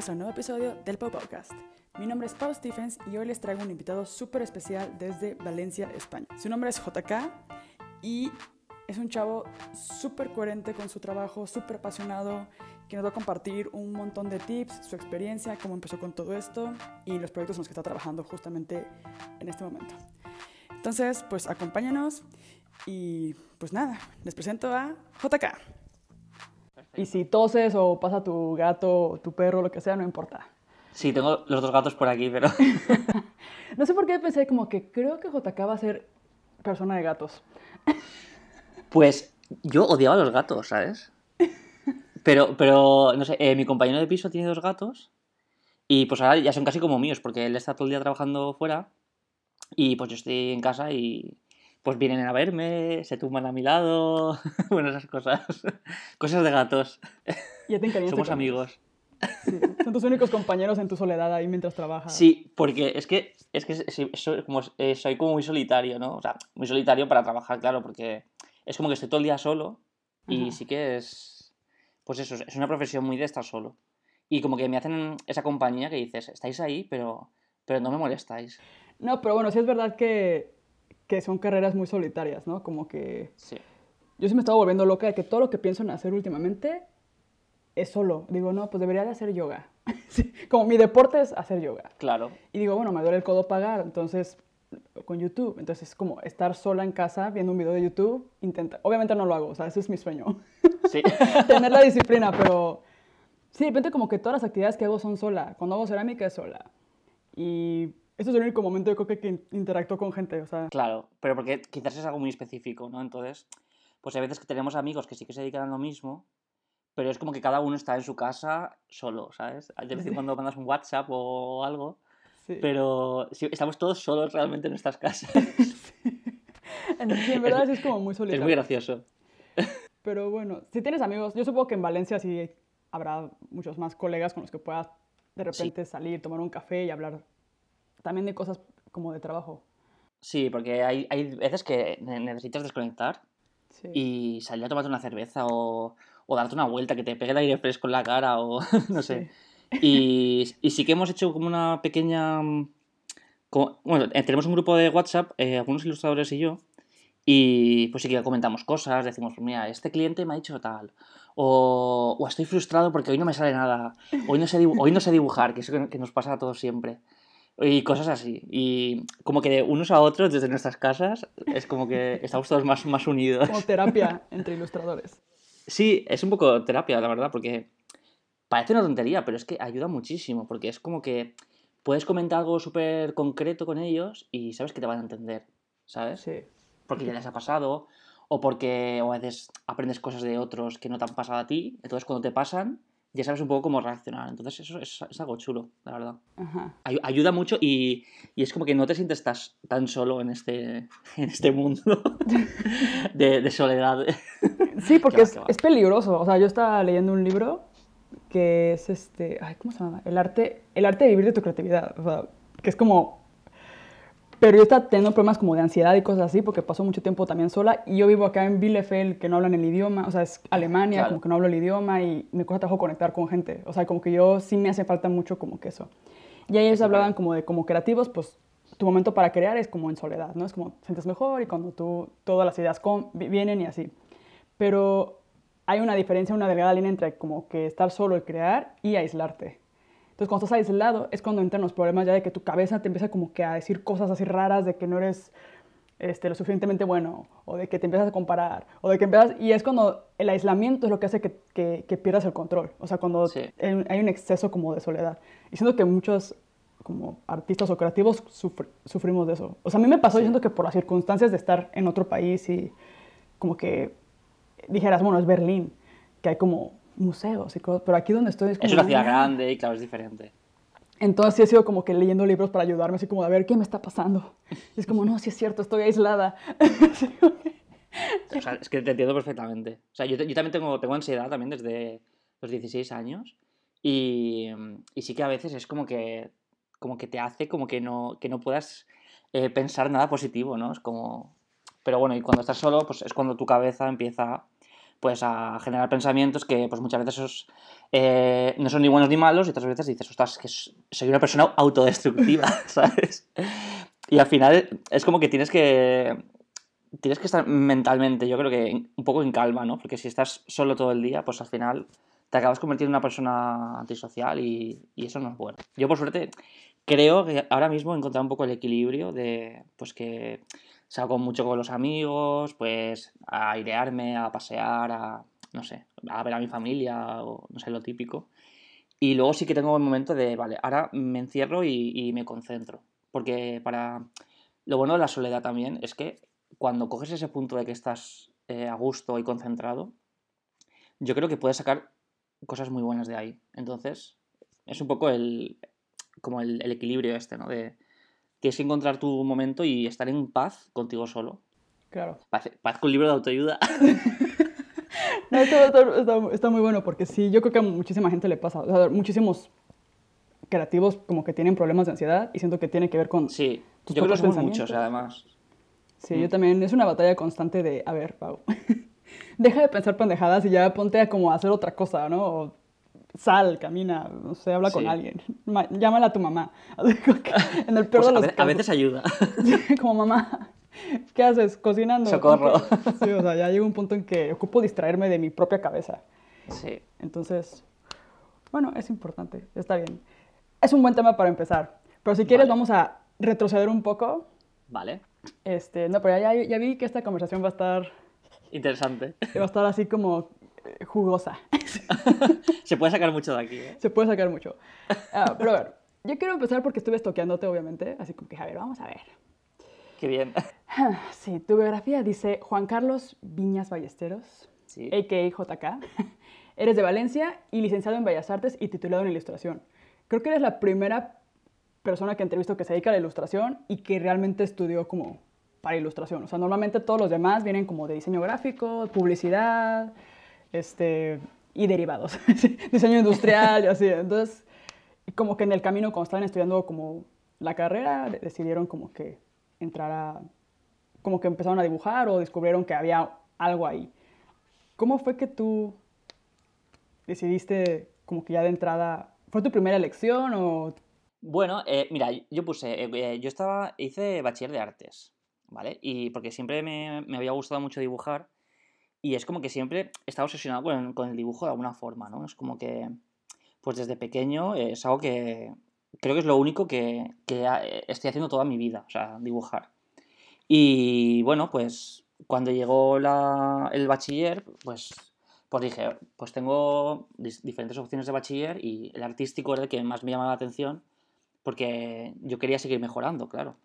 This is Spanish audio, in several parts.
bienvenidos a un nuevo episodio del Pau Podcast. Mi nombre es Pau Stephens y hoy les traigo un invitado súper especial desde Valencia, España. Su nombre es JK y es un chavo súper coherente con su trabajo, súper apasionado, que nos va a compartir un montón de tips, su experiencia, cómo empezó con todo esto y los proyectos en los que está trabajando justamente en este momento. Entonces, pues acompáñanos y pues nada, les presento a JK. Y si toses o pasa tu gato, tu perro, lo que sea, no importa. Sí, tengo los dos gatos por aquí, pero... no sé por qué pensé como que creo que JK va a ser persona de gatos. Pues yo odiaba a los gatos, ¿sabes? Pero, pero no sé, eh, mi compañero de piso tiene dos gatos y pues ahora ya son casi como míos porque él está todo el día trabajando fuera y pues yo estoy en casa y pues vienen a verme, se tumban a mi lado, bueno, esas cosas. cosas de gatos. Ya te Somos amigos. Son tus únicos compañeros en tu soledad ahí mientras trabajas. Sí, porque es que, es que soy, como, eh, soy como muy solitario, ¿no? O sea, muy solitario para trabajar, claro, porque es como que estoy todo el día solo y sí que es, pues eso, es una profesión muy de estar solo. Y como que me hacen esa compañía que dices, estáis ahí, pero, pero no me molestáis. No, pero bueno, sí es verdad que, que son carreras muy solitarias, ¿no? Como que... Sí. Yo sí me estaba volviendo loca de que todo lo que pienso en hacer últimamente es solo. Digo, no, pues debería de hacer yoga. como mi deporte es hacer yoga. Claro. Y digo, bueno, me duele el codo pagar, entonces con YouTube. Entonces es como estar sola en casa viendo un video de YouTube. Intenta. Obviamente no lo hago, o sea, ese es mi sueño. Sí. Tener la disciplina, pero sí, de repente como que todas las actividades que hago son sola. Cuando hago cerámica es sola. Y eso es el único momento yo creo que, que interactúo con gente, o sea. Claro, pero porque quizás es algo muy específico, ¿no? Entonces, pues hay veces que tenemos amigos que sí que se dedican a lo mismo, pero es como que cada uno está en su casa solo, ¿sabes? De vez en cuando mandas un WhatsApp o algo, sí. pero estamos todos solos realmente en nuestras casas. Sí, en verdad es, es como muy solitario. Es muy gracioso. Pero bueno, si tienes amigos, yo supongo que en Valencia sí habrá muchos más colegas con los que puedas de repente sí. salir, tomar un café y hablar también de cosas como de trabajo. Sí, porque hay, hay veces que necesitas desconectar sí. y salir a tomarte una cerveza o, o, darte una vuelta, que te pegue el aire fresco en la cara o no sé. Sí. Y, y, sí que hemos hecho como una pequeña... Como, bueno, eh, tenemos un grupo de WhatsApp, eh, algunos ilustradores y yo, y pues sí que comentamos cosas, decimos, mira, este cliente me ha dicho tal, o, o estoy frustrado porque hoy no me sale nada, hoy no sé, hoy no sé dibujar, que es eso que nos pasa a todos siempre y cosas así. Y como que de unos a otros, desde nuestras casas, es como que estamos todos más, más unidos. Como terapia entre ilustradores. Sí, es un poco terapia, la verdad, porque parece una tontería, pero es que ayuda muchísimo, porque es como que puedes comentar algo súper concreto con ellos y sabes que te van a entender, ¿sabes? Sí. Porque ya les ha pasado, o porque o a veces aprendes cosas de otros que no te han pasado a ti, entonces cuando te pasan ya sabes un poco cómo reaccionar. Entonces eso es, es algo chulo, la verdad. Ajá. Ay ayuda mucho y, y, es como que no te sientes tas, tan solo en este, en este mundo de, de, soledad. Sí, porque es, es, peligroso. O sea, yo estaba leyendo un libro que es este... Ay, ¿Cómo se llama? El arte, el arte de vivir de tu creatividad. O sea, que es como pero yo estaba teniendo problemas como de ansiedad y cosas así, porque pasó mucho tiempo también sola. Y yo vivo acá en Bielefeld, que no hablan el idioma, o sea, es Alemania, claro. como que no hablo el idioma y me cuesta trabajo conectar con gente. O sea, como que yo sí me hace falta mucho como que eso. Y ellos sí, hablaban como de como creativos, pues tu momento para crear es como en soledad, ¿no? Es como sientes mejor y cuando tú, todas las ideas con, vienen y así. Pero hay una diferencia, una delgada línea entre como que estar solo y crear y aislarte. Entonces, cuando estás aislado es cuando entran los problemas ya de que tu cabeza te empieza como que a decir cosas así raras de que no eres este, lo suficientemente bueno, o de que te empiezas a comparar, o de que empiezas... Y es cuando el aislamiento es lo que hace que, que, que pierdas el control. O sea, cuando sí. hay un exceso como de soledad. Y siento que muchos como artistas o creativos sufr sufrimos de eso. O sea, a mí me pasó, sí. yo siento que por las circunstancias de estar en otro país y como que dijeras, bueno, es Berlín, que hay como museos y cosas, pero aquí donde estoy es como... Es una ciudad grande y claro, es diferente. Entonces sí he sido como que leyendo libros para ayudarme, así como a ver qué me está pasando. Y es como, no, sí es cierto, estoy aislada. o sea, es que te entiendo perfectamente. O sea, yo, yo también tengo, tengo ansiedad también desde los 16 años y, y, sí que a veces es como que, como que te hace como que no, que no puedas eh, pensar nada positivo, ¿no? Es como... Pero bueno, y cuando estás solo, pues es cuando tu cabeza empieza pues a generar pensamientos que pues muchas veces eh, no son ni buenos ni malos y otras veces dices, ostras, que soy una persona autodestructiva, ¿sabes? Y al final es como que tienes que tienes que estar mentalmente, yo creo que un poco en calma, ¿no? Porque si estás solo todo el día, pues al final te acabas convirtiendo en una persona antisocial y, y eso no es bueno. Yo por suerte creo que ahora mismo he encontrado un poco el equilibrio de, pues que salgo mucho con los amigos, pues a airearme, a pasear, a, no sé, a ver a mi familia o no sé, lo típico. Y luego sí que tengo el momento de, vale, ahora me encierro y, me concentro. Porque para... Lo bueno de la soledad también es que cuando coges ese punto de que estás eh, a gusto y concentrado, yo creo que puedes sacar cosas muy buenas de ahí. Entonces, es un poco el, como el, el equilibrio este, ¿no? De, tienes que encontrar tu momento y estar en paz contigo solo. Claro. Paz, con libro de autoayuda. no, esto, está, muy bueno porque sí, yo creo que a muchísima gente le pasa. O sea, muchísimos creativos como que tienen problemas de ansiedad y siento que tiene que ver con. Sí, yo creo que son muchos además. Sí, yo mm. también. Es una batalla constante de, a ver, Pau, deja de pensar pendejadas y ya ponte a como hacer otra cosa, ¿no? Sal, camina, no sé, habla con alguien, llámala a tu mamá. En el peor pues de los a, casos. a veces ayuda. Como mamá, ¿qué haces? Cocinando. Socorro. Sí, o sea, ya llega un punto en que ocupo distraerme de mi propia cabeza. Sí. Entonces, bueno, es importante, está bien. Es un buen tema para empezar. Pero si quieres, vamos a retroceder un poco. Vale. Este, no, pero ya, ya vi que esta conversación va a estar... Interesante. Va a estar así como jugosa. Se puede sacar mucho de aquí. ¿eh? Se puede sacar mucho. Ah, pero a ver, yo quiero empezar porque estuve estoqueándote, obviamente. Así como que, a ver, vamos a ver. Qué bien. Sí, tu biografía dice Juan Carlos Viñas Ballesteros, sí. a.k.a. JK. Eres de Valencia y licenciado en Bellas Artes y titulado en Ilustración. Creo que eres la primera persona que entrevisto que se dedica a la ilustración y que realmente estudió como para ilustración. O sea, normalmente todos los demás vienen como de diseño gráfico, publicidad, este, y derivados, diseño industrial y así. Entonces, como que en el camino, cuando estaban estudiando como la carrera, decidieron como que entrar a, como que empezaron a dibujar o descubrieron que había algo ahí. ¿Cómo fue que tú decidiste como que ya de entrada, fue tu primera elección o...? Bueno, eh, mira, yo puse, eh, eh, yo estaba, hice bachiller de artes, ¿vale? Y porque siempre me, me había gustado mucho dibujar y es como que siempre estado obsesionado con, el dibujo de alguna forma, ¿no? Es como que, pues desde pequeño es algo que creo que es lo único que, estoy haciendo toda mi vida, o sea, dibujar. Y bueno, pues cuando llegó el bachiller, pues, pues dije, pues tengo diferentes opciones de bachiller y el artístico era el que más me llamaba la atención porque yo quería seguir mejorando, claro.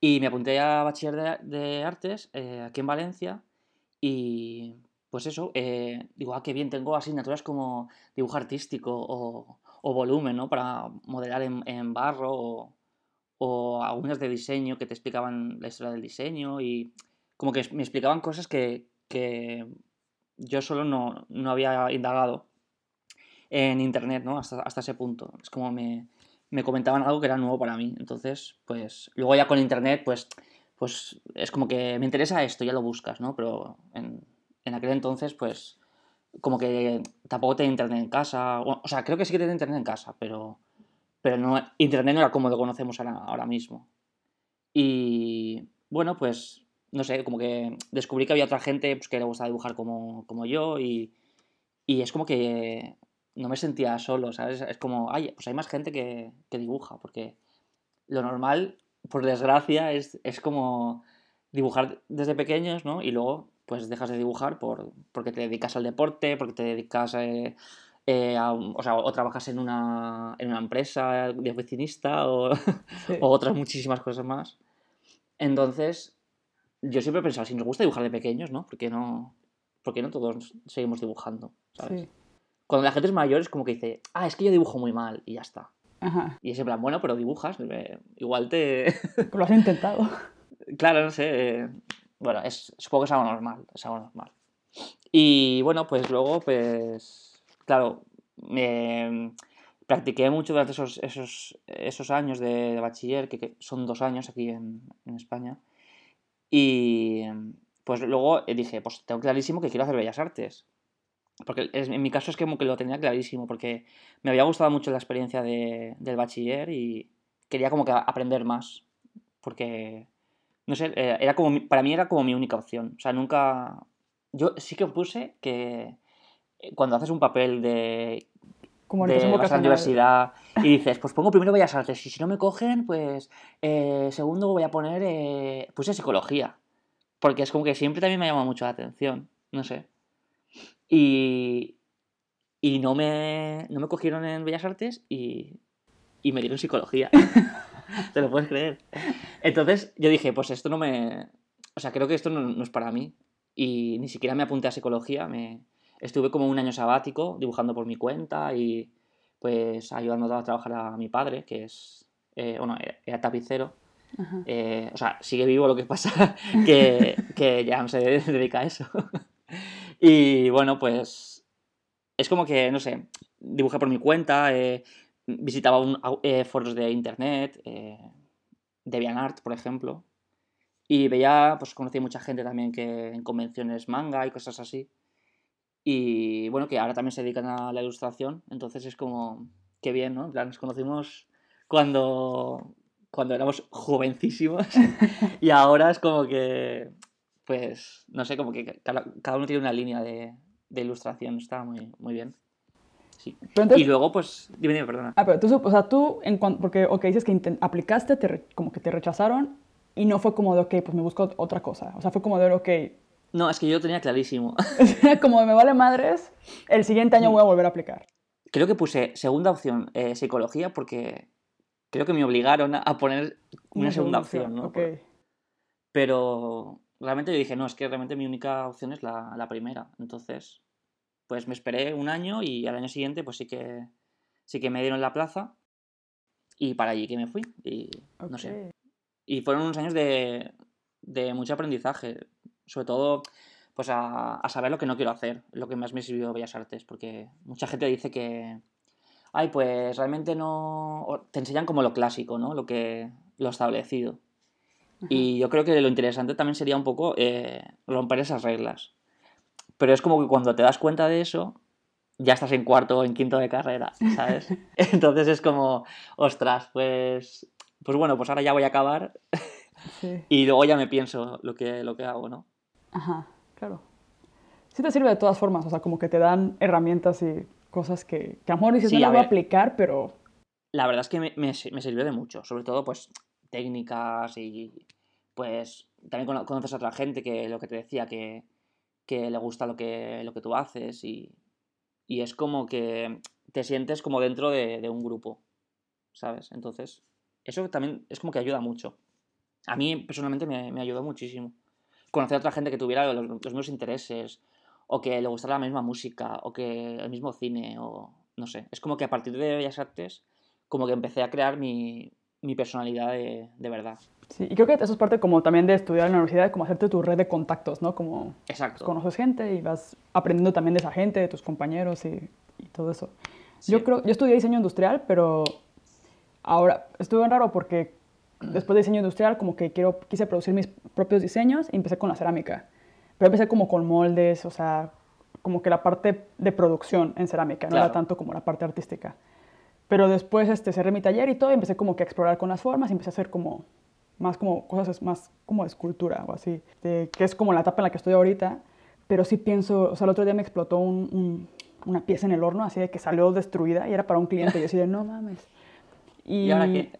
Y me apunté a bachiller de, artes eh, aquí en Valencia y pues eso, eh, digo, ah, qué bien, tengo asignaturas como dibujo artístico o, volumen, ¿no? Para modelar en, barro o, algunas de diseño que te explicaban la historia del diseño y como que me explicaban cosas que, yo solo no, había indagado en internet, ¿no? Hasta, hasta ese punto. Es como me, me comentaban algo que era nuevo para mí. Entonces, pues luego ya con internet, pues pues es como que me interesa esto, ya lo buscas, ¿no? Pero en, aquel entonces, pues como que tampoco tenía internet en casa, o, sea, creo que sí que tenía internet en casa, pero, pero no, internet no era como lo conocemos ahora, ahora mismo. Y bueno, pues no sé, como que descubrí que había otra gente pues, que le gustaba dibujar como, yo y, y, es como que no me sentía solo, ¿sabes? Es como, ay, pues hay más gente que, que dibuja, porque lo normal por desgracia, es, es, como dibujar desde pequeños, ¿no? Y luego, pues dejas de dibujar por, porque te dedicas al deporte, porque te dedicas eh, eh, a, o, sea, o trabajas en una, en una empresa de oficinista o, o, otras muchísimas cosas más. Entonces, yo siempre he pensado, si nos gusta dibujar de pequeños, ¿no? ¿Por qué no, por no todos seguimos dibujando? ¿sabes? Cuando la gente es mayor es como que dice, ah, es que yo dibujo muy mal y ya está. Y es en plan, bueno, pero dibujas, eh, igual te... lo has intentado. claro, no sé. Eh, bueno, es, supongo que es algo normal, es algo normal. Y bueno, pues luego, pues, claro, me practiqué mucho durante esos, esos, esos años de, bachiller, que, son dos años aquí en, en España. Y, pues luego eh, dije, pues tengo clarísimo que quiero hacer Bellas Artes. Porque en mi caso es como que lo tenía clarísimo, porque me había gustado mucho la experiencia del bachiller y quería como que aprender más. Porque, no sé, eh, era como, para mí era como mi única opción. O sea, nunca... Yo sí que puse que eh, cuando haces un papel de como de la universidad y dices, pues pongo primero Bellas Artes y si no me cogen, pues eh, segundo voy a poner, eh, puse psicología, porque es como que siempre también me llama mucho la atención, no sé. Y, y no, me, no me cogieron en Bellas Artes y, y me dieron psicología. ¿Te lo puedes creer? Entonces yo dije, pues esto no me... O sea, creo que esto no, no es para mí. Y ni siquiera me apunté a psicología, me, estuve como un año sabático dibujando por mi cuenta y pues ayudando a trabajar a mi padre, que es, eh, bueno, era tapicero. Eh, o sea, sigue vivo lo que pasa, que, que ya no se dedica a eso. Y bueno, pues es como que, no sé, dibujé por mi cuenta, eh, visitaba un, foros de internet, de Art, por ejemplo, y veía, pues conocí mucha gente también que en convenciones manga y cosas así. Y bueno, que ahora también se dedican a la ilustración, entonces es como, qué bien, ¿no? En plan, nos conocimos cuando, cuando éramos jovencísimos y ahora es como que, pues, no sé, como que cada, uno tiene una línea de, de ilustración, está muy, muy bien. Sí. y luego, pues, dime, dime, perdona. Ah, pero tú, o sea, tú, en cuanto, porque, ok, dices que aplicaste, te, como que te rechazaron y no fue como de, ok, pues me busco otra cosa. O sea, fue como de, ok, no, es que yo tenía clarísimo. Como me vale madres, el siguiente año voy a volver a aplicar. Creo que puse segunda opción eh, psicología porque creo que me obligaron a poner una, segunda, opción, ¿no? Pero realmente yo dije, no, es que realmente mi única opción es la, primera. Entonces, pues me esperé un año y al año siguiente pues sí que, sí que me dieron la plaza y para allí que me fui. Y no sé. Y fueron unos años de, de mucho aprendizaje sobre todo pues a, saber lo que no quiero hacer, lo que más me sirvió Bellas Artes, porque mucha gente dice que, ay, pues realmente no, te enseñan como lo clásico, ¿no? Lo que, lo establecido. Y yo creo que lo interesante también sería un poco eh, romper esas reglas. Pero es como que cuando te das cuenta de eso, ya estás en cuarto o en quinto de carrera, ¿sabes? Entonces es como, ostras, pues, pues bueno, pues ahora ya voy a acabar y luego ya me pienso lo que, lo que hago, ¿no? Ajá, claro. Sí te sirve de todas formas, o sea, como que te dan herramientas y cosas que, que a lo mejor dices, no las voy a aplicar, pero... La verdad es que me, me, sirvió de mucho, sobre todo pues técnicas y pues también conoces a otra gente que lo que te decía, que, que le gusta lo que, lo que tú haces y, y es como que te sientes como dentro de, de, un grupo, ¿sabes? Entonces, eso también es como que ayuda mucho. A mí personalmente me, me ayudó muchísimo conocer a otra gente que tuviera los, mismos intereses, o que le gustara la misma música, o que el mismo cine, o no sé. Es como que a partir de Bellas Artes, como que empecé a crear mi, mi personalidad de, de, verdad. Sí, y creo que eso es parte como también de estudiar en la universidad, como hacerte tu red de contactos, ¿no? Como Exacto. conoces gente y vas aprendiendo también de esa gente, de tus compañeros y, y todo eso. Yo creo, yo estudié diseño industrial, pero ahora estuve en raro porque después de diseño industrial, como que quiero, quise producir mis propios diseños y empecé con la cerámica. Pero empecé como con moldes, o sea, como que la parte de producción en cerámica, no era tanto como la parte artística. Pero después este, cerré mi taller y todo y empecé como que a explorar con las formas y empecé a hacer como más como cosas más como de escultura o así, que es como la etapa en la que estoy ahorita. Pero sí pienso, o sea, el otro día me explotó una pieza en el horno así de que salió destruida y era para un cliente y yo así de no mames. ¿Y, ¿Y ahora qué?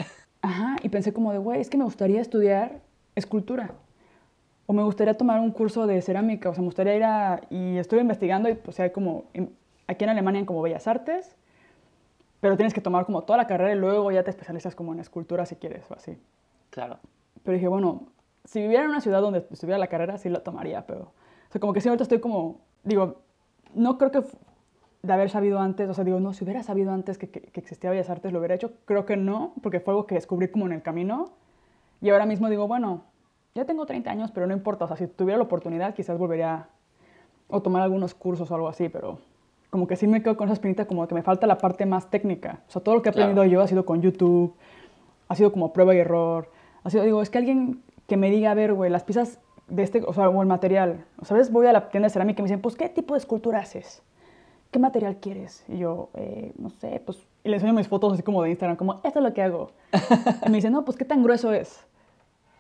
Ajá, y pensé como de, güey, es que me gustaría estudiar escultura. O me gustaría tomar un curso de cerámica, o sea, me gustaría ir a... Y estuve investigando y pues hay como... Aquí en Alemania hay como Bellas Artes, pero tienes que tomar como toda la carrera y luego ya te especializas como en escultura si quieres o así. Claro. Pero dije, bueno, si viviera en una ciudad donde estuviera la carrera, sí la tomaría, pero... O sea, como que ahorita estoy como... Digo, no creo que de haber sabido antes, o sea, digo, no, si hubiera sabido antes que, que, existía Bellas Artes, lo hubiera hecho. Creo que no, porque fue algo que descubrí como en el camino. Y ahora mismo digo, bueno, ya tengo 30 años, pero no importa, o sea, si tuviera la oportunidad, quizás volvería o tomar algunos cursos o algo así, pero como que sí me quedo con esa espinita como que me falta la parte más técnica. O sea, todo lo que he aprendido yo ha sido con YouTube, ha sido como prueba y error. Ha sido, digo, es que alguien que me diga, a ver, güey, las piezas de este, o sea, o el material. O sabes, voy a la tienda de cerámica y me dicen, pues, ¿qué tipo de escultura haces? ¿Qué material quieres? Y yo, eh, no sé, pues, y le enseño mis fotos así como de Instagram, como, esto es lo que hago. y me dicen, no, pues, ¿qué tan grueso es?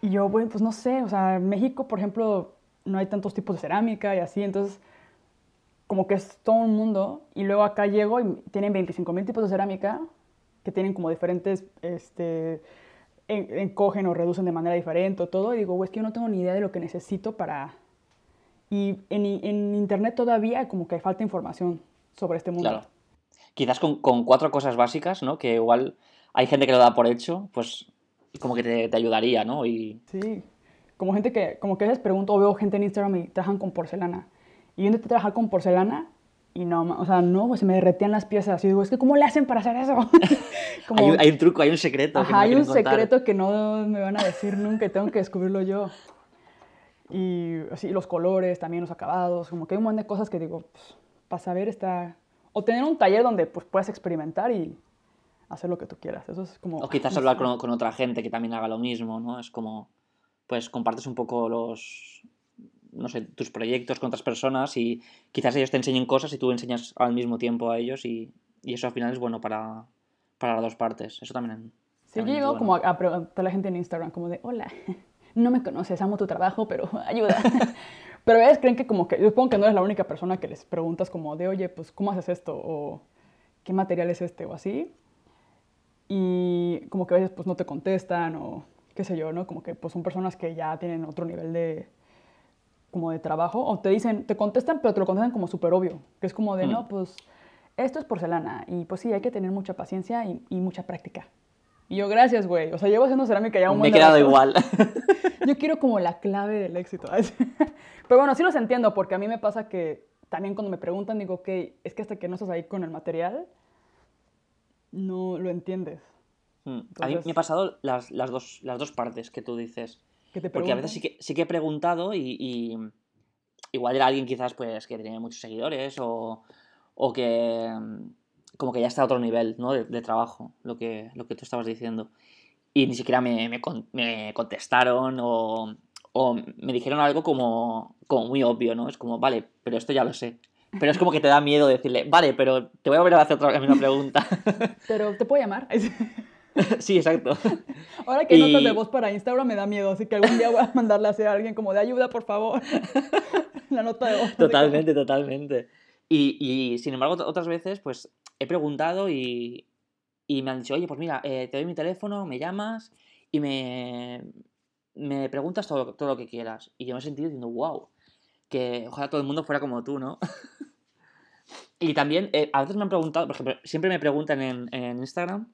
Y yo, bueno, pues, no sé, o sea, en México, por ejemplo, no hay tantos tipos de cerámica y así, entonces, como que es todo un mundo. Y luego acá llego y tienen 25 mil tipos de cerámica que tienen como diferentes, este, encogen o reducen de manera diferente o todo. Y digo, es que yo no tengo ni idea de lo que necesito para... Y en, en internet todavía como que falta información sobre este mundo. Claro. Quizás con, con, cuatro cosas básicas, ¿no? Que igual hay gente que lo da por hecho, pues como que te, te ayudaría, ¿no? Y... Sí, como gente que, como que a veces pregunto o veo gente en Instagram y trabajan con porcelana. Y yo intenté trabajar con porcelana y no, o sea, no, pues se me derretían las piezas. Y digo, es que ¿cómo le hacen para hacer eso? hay, un truco, hay un secreto. Ajá, hay un secreto que no me van a decir nunca y tengo que descubrirlo yo. Y así, los colores, también los acabados, como que hay un montón de cosas que digo, pues, para saber está... O tener un taller donde pues puedas experimentar y hacer lo que tú quieras. Eso es como... O quizás hablar con, con otra gente que también haga lo mismo, ¿no? Es como, pues compartes un poco los, no sé, tus proyectos con otras personas y quizás ellos te enseñen cosas y tú enseñas al mismo tiempo a ellos y, y eso al final es bueno para, para las dos partes. Eso también. Sí, yo llego como a, preguntar a la gente en Instagram como de, hola, no me conoces, amo tu trabajo, pero ayuda. pero ellos creen que como que, yo supongo que no eres la única persona que les preguntas como de, oye, pues, ¿cómo haces esto? O, ¿qué material es este? O así. Y como que a veces pues no te contestan o qué sé yo, ¿no? Como que pues son personas que ya tienen otro nivel de, como de trabajo, o te dicen, te contestan, pero te lo contestan como súper obvio, que es como de, mm. no, pues esto es porcelana, y pues sí, hay que tener mucha paciencia y, y mucha práctica. Y yo, gracias, güey. O sea, llevo haciendo cerámica ya un Me he quedado igual. yo quiero como la clave del éxito. Pero bueno, sí los entiendo, porque a mí me pasa que también cuando me preguntan, digo, ok, es que hasta que no estás ahí con el material, no lo entiendes. Mm. A mí me ha pasado las, las, dos, las dos partes que tú dices. Porque a veces sí que, sí que he preguntado y, igual era alguien quizás pues que tenía muchos seguidores o, o que como que ya está a otro nivel ¿no? de, trabajo, lo que, lo que tú estabas diciendo. Y ni siquiera me, me, me contestaron o, o, me dijeron algo como, como muy obvio, ¿no? Es como, vale, pero esto ya lo sé. Pero es como que te da miedo decirle, vale, pero te voy a volver a hacer otra misma pregunta. pero te puedo llamar. sí, exacto. Ahora que hay notas de voz para Instagram me da miedo, así que algún día voy a mandarle a alguien como de ayuda, por favor. la nota de voz. Totalmente, totalmente. Y, y, sin embargo, otras veces, pues he preguntado y, y me han dicho, oye, pues mira, eh, te doy mi teléfono, me llamas y me, me preguntas todo, todo lo que quieras. Y yo me he sentido diciendo, wow, que ojalá todo el mundo fuera como tú, ¿no? y también, eh, a veces me han preguntado, por ejemplo, siempre me preguntan en, en Instagram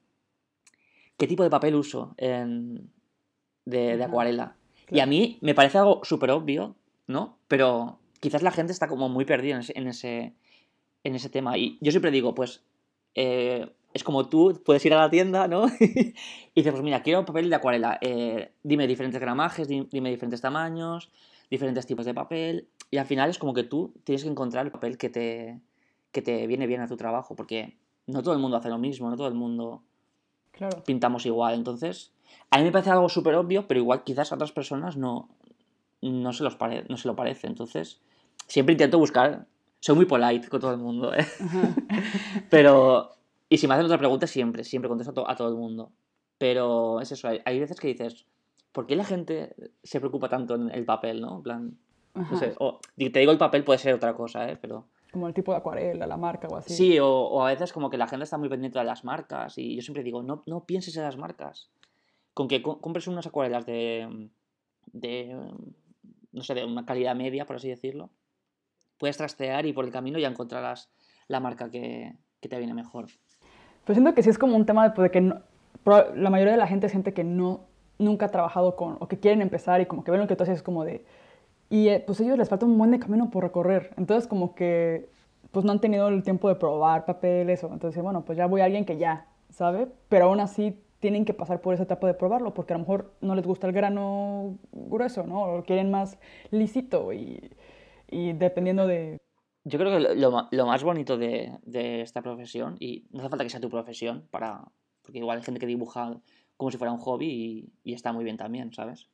qué tipo de papel uso de, acuarela. Y a mí me parece algo súper obvio, ¿no? Pero quizás la gente está como muy perdida en ese, en ese, tema. Y yo siempre digo, pues, eh, es como tú puedes ir a la tienda, ¿no? y dices, pues mira, quiero papel de acuarela. Eh, dime diferentes gramajes, dime diferentes tamaños, diferentes tipos de papel. Y al final es como que tú tienes que encontrar el papel que te, que te viene bien a tu trabajo, porque no todo el mundo hace lo mismo, no todo el mundo pintamos igual. Entonces, a mí me parece algo súper obvio, pero igual quizás a otras personas no, no, se los no se lo parece. Entonces, siempre intento buscar. Soy muy polite con todo el mundo, ¿eh? pero. Y si me hacen otra pregunta, siempre, siempre contesto a, todo el mundo. Pero es eso, hay, veces que dices, ¿por qué la gente se preocupa tanto en el papel, no? En plan. No sé, o, te digo el papel puede ser otra cosa, ¿eh? Pero como el tipo de acuarela, la marca o así. Sí, o, a veces como que la gente está muy pendiente de las marcas y yo siempre digo, no, no pienses en las marcas. Con que compres unas acuarelas de, de, no sé, de una calidad media, por así decirlo, puedes trastear y por el camino ya encontrarás la marca que, te viene mejor. Pues siento que sí es como un tema de, pues, que la mayoría de la gente es gente que no, nunca ha trabajado con, o que quieren empezar y como que ven lo que tú haces es como de, y eh, pues a ellos les falta un buen de camino por recorrer. Entonces como que pues no han tenido el tiempo de probar papeles. O, entonces, bueno, pues ya voy a alguien que ya sabe, pero aún así tienen que pasar por esa etapa de probarlo, porque a lo mejor no les gusta el grano grueso, ¿no? O quieren más lisito y, y dependiendo de... Yo creo que lo, lo más bonito de, de, esta profesión, y no hace falta que sea tu profesión, para porque igual hay gente que dibuja como si fuera un hobby y, y está muy bien también, ¿sabes?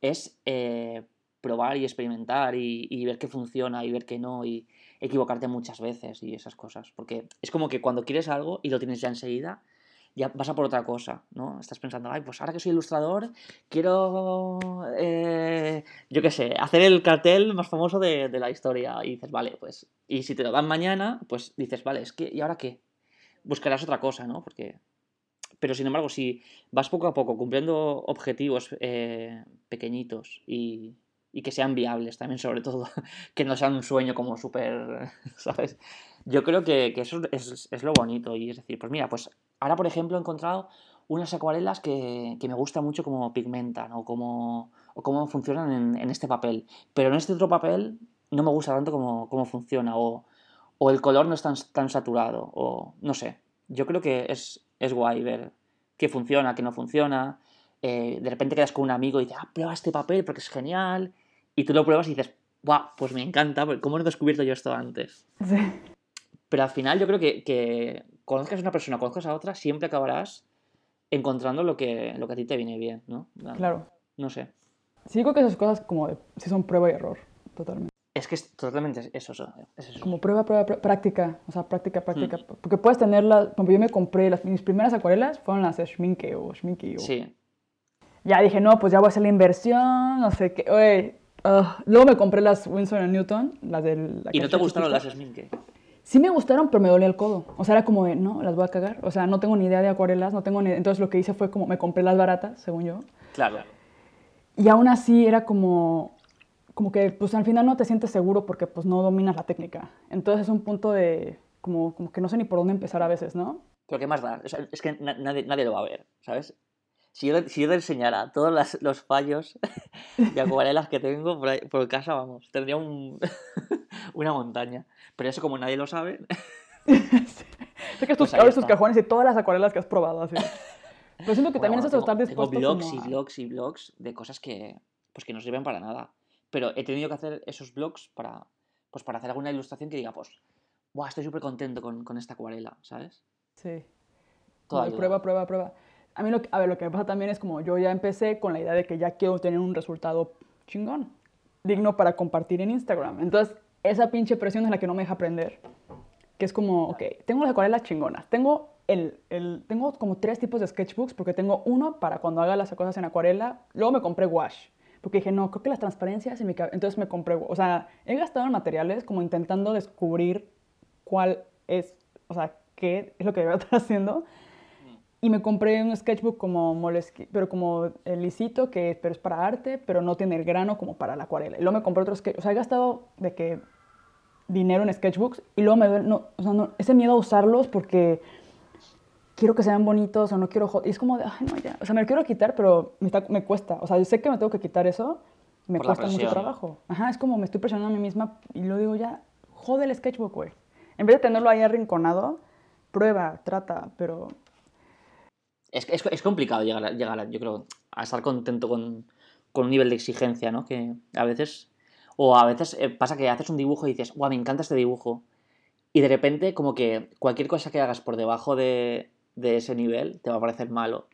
Es eh, probar y experimentar y, ver qué funciona y ver qué no y equivocarte muchas veces y esas cosas. Porque es como que cuando quieres algo y lo tienes ya enseguida, ya vas a por otra cosa, ¿no? Estás pensando, ay, pues ahora que soy ilustrador, quiero, eh, yo qué sé, hacer el cartel más famoso de, de, la historia. Y dices, vale, pues, y si te lo dan mañana, pues dices, vale, es que, ¿y ahora qué? Buscarás otra cosa, ¿no? Porque... Pero sin embargo, si vas poco a poco cumpliendo objetivos eh, pequeñitos y, y que sean viables también, sobre todo, que no sean un sueño como súper, ¿sabes? Yo creo que, que eso es, es, lo bonito y es decir, pues mira, pues ahora por ejemplo he encontrado unas acuarelas que, que me gusta mucho como pigmentan o cómo, o cómo funcionan en, en, este papel, pero en este otro papel no me gusta tanto cómo, cómo funciona o, o, el color no es tan, tan saturado o no sé, yo creo que es, es guay ver qué funciona, qué no funciona, eh, de repente quedas con un amigo y dices, ah, prueba este papel porque es genial, y tú lo pruebas y dices, guau, pues me encanta, ¿cómo no he descubierto yo esto antes? Sí. Pero al final yo creo que, que conozcas a una persona, conozcas a otra, siempre acabarás encontrando lo que, lo que a ti te viene bien, ¿no? Claro. No sé. Sí, creo que esas cosas como si son prueba y error, totalmente. Es que es totalmente eso, es eso. Como prueba, prueba, prueba, práctica, o sea, práctica, práctica. Mm. Porque puedes tenerlas, como yo me compré, las, mis primeras acuarelas fueron las de Schminke o Schminke. O... Sí. Ya dije, no, pues ya voy a hacer la inversión, no sé qué. Oye, uh, luego me compré las Winsor Newton, las del... ¿Y no te gustaron las Schminke? Sí me gustaron, pero me dolía el codo. O sea, era como de, no, las voy a cagar. O sea, no tengo ni idea de acuarelas, no tengo ni... Entonces lo que hice fue como, me compré las baratas, según yo. Claro. Y aún así era como, como que, pues al final no te sientes seguro porque pues no dominas la técnica. Entonces es un punto de, como, como que no sé ni por dónde empezar a veces, ¿no? Pero ¿qué más da? es que nadie, nadie lo va a ver, ¿sabes? Si yo, si yo te enseñara todos las, los fallos de acuarelas que tengo por, ahí, por casa, vamos, tendría un, una montaña. Pero eso como nadie lo sabe... sé que tus, pues tus cajones y todas las acuarelas que has probado, así. Pero siento que bueno, también es eso estar dispuesto tengo blogs como y blogs y blogs de cosas que, pues que no sirven para nada. Pero he tenido que hacer esos blogs para, pues para hacer alguna ilustración que diga, pues, Buah, estoy súper contento con, con, esta acuarela, ¿sabes? Sí. Todo prueba, prueba, prueba. A mí, lo, a ver, lo que me pasa también es como yo ya empecé con la idea de que ya quiero tener un resultado chingón, digno para compartir en Instagram. Entonces, esa pinche presión es la que no me deja aprender. Que es como, ok, tengo las acuarelas chingonas, tengo, el, el, tengo como tres tipos de sketchbooks, porque tengo uno para cuando haga las cosas en acuarela, luego me compré wash, porque dije, no, creo que las transparencias en mi Entonces me compré, o sea, he gastado en materiales como intentando descubrir cuál es, o sea, qué es lo que debo estar haciendo. Y me compré un sketchbook como pero como el lisito, que pero es para arte, pero no tiene el grano como para la acuarela. Y luego me compré otro sketch, o sea, he gastado de que dinero en sketchbooks y luego me duele, no, o sea, no, ese miedo a usarlos porque quiero que sean bonitos o no quiero, y es como de, ay, no, ya, o sea, me lo quiero quitar, pero me, está, me cuesta, o sea, yo sé que me tengo que quitar eso, me Por cuesta mucho trabajo. Ajá, es como me estoy presionando a mí misma y lo digo ya, jode el sketchbook, güey. En vez de tenerlo ahí arrinconado, prueba, trata, pero es, es, es, complicado llegar, a, llegar yo creo, a estar contento con, con, un nivel de exigencia, ¿no? Que a veces, o a veces eh, pasa que haces un dibujo y dices, guau, me encanta este dibujo. Y de repente, como que cualquier cosa que hagas por debajo de, de ese nivel te va a parecer malo.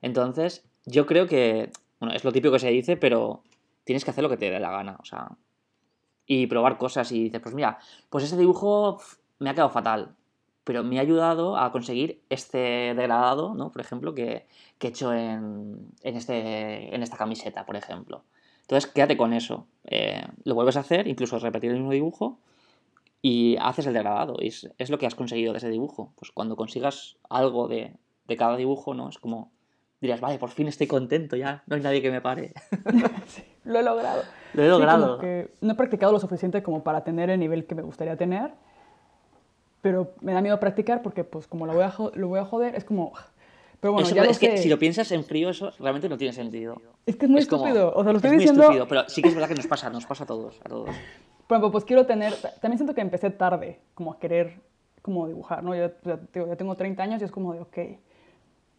Entonces, yo creo que, bueno, es lo típico que se dice, pero tienes que hacer lo que te dé la gana, o sea, y probar cosas y dices, pues mira, pues ese dibujo me ha quedado fatal, pero me ha ayudado a conseguir este degradado, ¿no? Por ejemplo, que, que he hecho en, en, este, en esta camiseta, por ejemplo. Entonces, quédate con eso. Eh, lo vuelves a hacer, incluso repetir el mismo dibujo, y haces el degradado. Y es, es, lo que has conseguido de ese dibujo. Pues cuando consigas algo de, de cada dibujo, ¿no? Es como, dirás, vale, por fin estoy contento, ya no hay nadie que me pare. sí, lo he logrado. Lo he logrado. Sí, no he practicado lo suficiente como para tener el nivel que me gustaría tener pero me da miedo practicar porque pues como lo voy a, lo voy a joder, es como... Pero bueno, eso, ya es lo que si lo piensas en frío, eso realmente no tiene sentido. Es que es muy es estúpido. Como, o sea, lo estoy es diciendo... muy estúpido, pero sí que es verdad que nos pasa, nos pasa a todos, a todos. Por ejemplo, pues quiero tener... También siento que empecé tarde, como a querer como dibujar, ¿no? Yo ya, ya tengo 30 años y es como de, ok,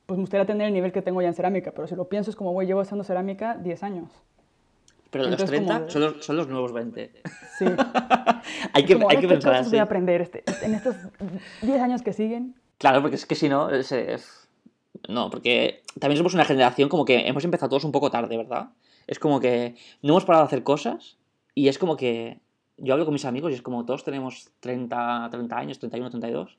pues me gustaría tener el nivel que tengo ya en cerámica, pero si lo pienso es como, güey, llevo haciendo cerámica 10 años. Pero Entonces, los 30 son, los, son, los, nuevos 20. Sí. hay que, como, hay que pensar así. voy a aprender este, en estos 10 años que siguen? Claro, porque es que si no... Es, es... No, porque también somos una generación como que hemos empezado todos un poco tarde, ¿verdad? Es como que no hemos parado de hacer cosas y es como que yo hablo con mis amigos y es como todos tenemos 30, 30 años, 31, 32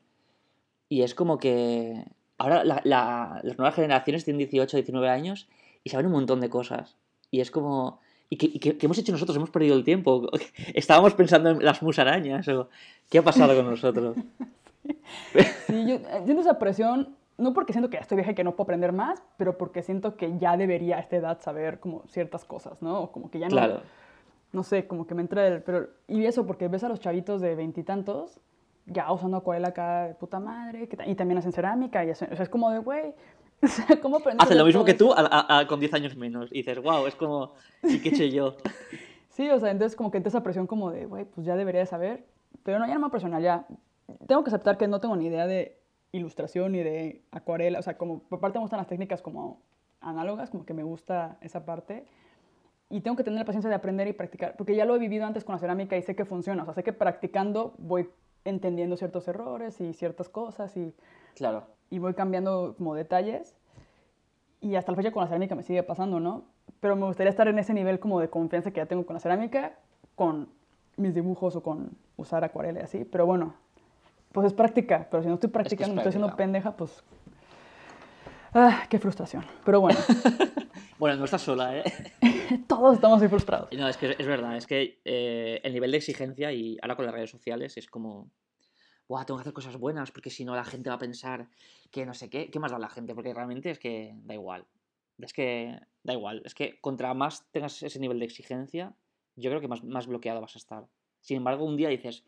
y es como que ahora las nuevas generaciones tienen 18, 19 años y saben un montón de cosas y es como... ¿Y qué, hemos hecho nosotros? Hemos perdido el tiempo. Estábamos pensando en las musarañas. O, ¿Qué ha pasado con nosotros? Sí, yo siento esa presión, no porque siento que ya estoy vieja y que no puedo aprender más, pero porque siento que ya debería a esta edad saber como ciertas cosas, ¿no? O como que ya no... Claro. No sé, como que me entra el... Pero, y eso porque ves a los chavitos de veintitantos ya usando acuarela acá de puta madre, y también hacen cerámica, y o sea, es como de, güey, o sea, ¿cómo Hacen lo mismo que tú con 10 años menos, y dices, wow, es como, ¿y qué he yo? sí, o sea, entonces como que entra esa presión como de, güey, pues ya debería de saber, pero no, ya no me presiona, ya tengo que aceptar que no tengo ni idea de ilustración ni de acuarela, o sea, como por parte me gustan las técnicas como análogas, como que me gusta esa parte, y tengo que tener la paciencia de aprender y practicar, porque ya lo he vivido antes con la cerámica y sé que funciona, o sea, sé que practicando voy entendiendo ciertos errores y ciertas cosas y, claro. Y voy cambiando como detalles. Y hasta la fecha con la cerámica me sigue pasando, ¿no? Pero me gustaría estar en ese nivel como de confianza que ya tengo con la cerámica, con mis dibujos o con usar acuarela y así. Pero bueno, pues es práctica. Pero si no estoy practicando, me estoy haciendo pendeja, pues... Ah, qué frustración. Pero bueno. bueno, no estás sola, ¿eh? Todos estamos muy frustrados. No, es que es verdad, es que eh, el nivel de exigencia y ahora con las redes sociales es como, Buah, tengo que hacer cosas buenas porque si no la gente va a pensar que no sé qué, ¿qué más da la gente? Porque realmente es que da igual. Es que da igual, es que contra más tengas ese nivel de exigencia, yo creo que más, más bloqueado vas a estar. Sin embargo, un día dices,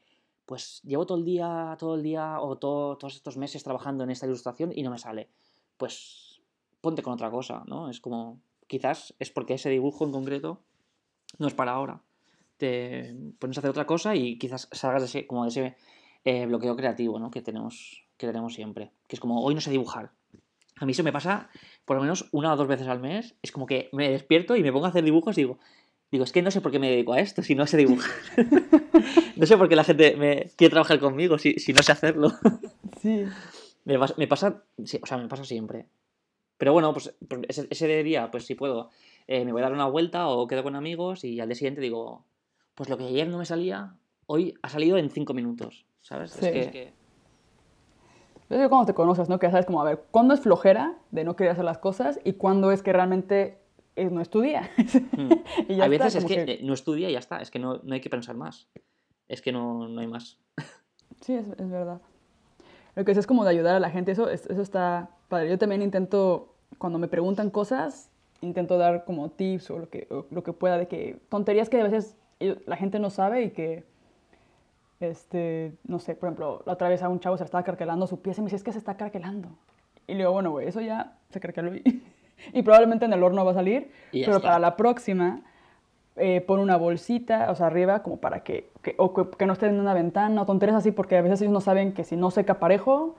pues llevo todo el día, todo el día o todos estos meses trabajando en esta ilustración y no me sale. Pues ponte con otra cosa, ¿no? Es como, quizás es porque ese dibujo en concreto no es para ahora. Te pones a hacer otra cosa y quizás salgas de ese, como de ese eh, bloqueo creativo ¿no? que, tenemos, que tenemos siempre. Que es como, hoy no sé dibujar. A mí eso me pasa por lo menos una o dos veces al mes. Es como que me despierto y me pongo a hacer dibujos y digo, digo, es que no sé por qué me dedico a esto si no sé dibujar. no sé por qué la gente me quiere trabajar conmigo si, si no sé hacerlo. sí. Me, me pasa, o sea, me pasa siempre. Pero bueno, pues, pues ese, ese, día, pues si puedo, eh, me voy a dar una vuelta o quedo con amigos y al día siguiente digo, pues lo que ayer no me salía, hoy ha salido en cinco minutos, ¿sabes? Es que... Es cuando te conoces, ¿no? Que sabes como, a ver, ¿cuándo es flojera de no querer hacer las cosas y cuándo es que realmente no estudia? Hmm. y Hay veces es que, no estudia y ya está, es que no, no hay que pensar más. Es que no, no hay más. sí, es, es verdad. Lo que es, es como de ayudar a la gente, eso, eso está padre. Yo también intento, cuando me preguntan cosas, intento dar como tips o lo que, lo que pueda de que tonterías que a veces la gente no sabe y que, este, no sé, por ejemplo, la otra vez a un chavo se estaba carquelando su pieza y me dice, es que se está carquelando. Y le digo, bueno, güey, eso ya se carqueló y, y probablemente en el horno va a salir, pero para la próxima eh, pon una bolsita, o sea, arriba, como para que, que o que, no esté en una ventana, o tonterías así, porque a veces ellos no saben que si no seca parejo,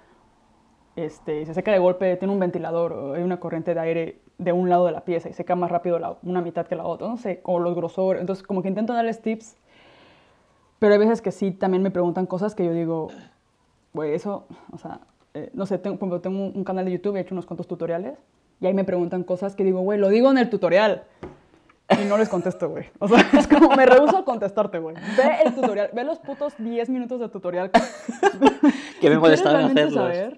este, se seca de golpe, tiene un ventilador o hay una corriente de aire de un lado de la pieza y seca más rápido la, una mitad que la otra, no sé, o los grosores. Entonces, como que intento darles tips, pero hay veces que sí también me preguntan cosas que yo digo, güey, eso, o sea, eh, no sé, tengo, tengo un canal de YouTube, he hecho unos cuantos tutoriales y ahí me preguntan cosas que digo, güey, lo digo en el tutorial. Y no les contesto, güey. O sea, es como me rehuso a contestarte, güey. Ve el tutorial, ve los putos 10 minutos de tutorial. que me molestaba en hacerlos.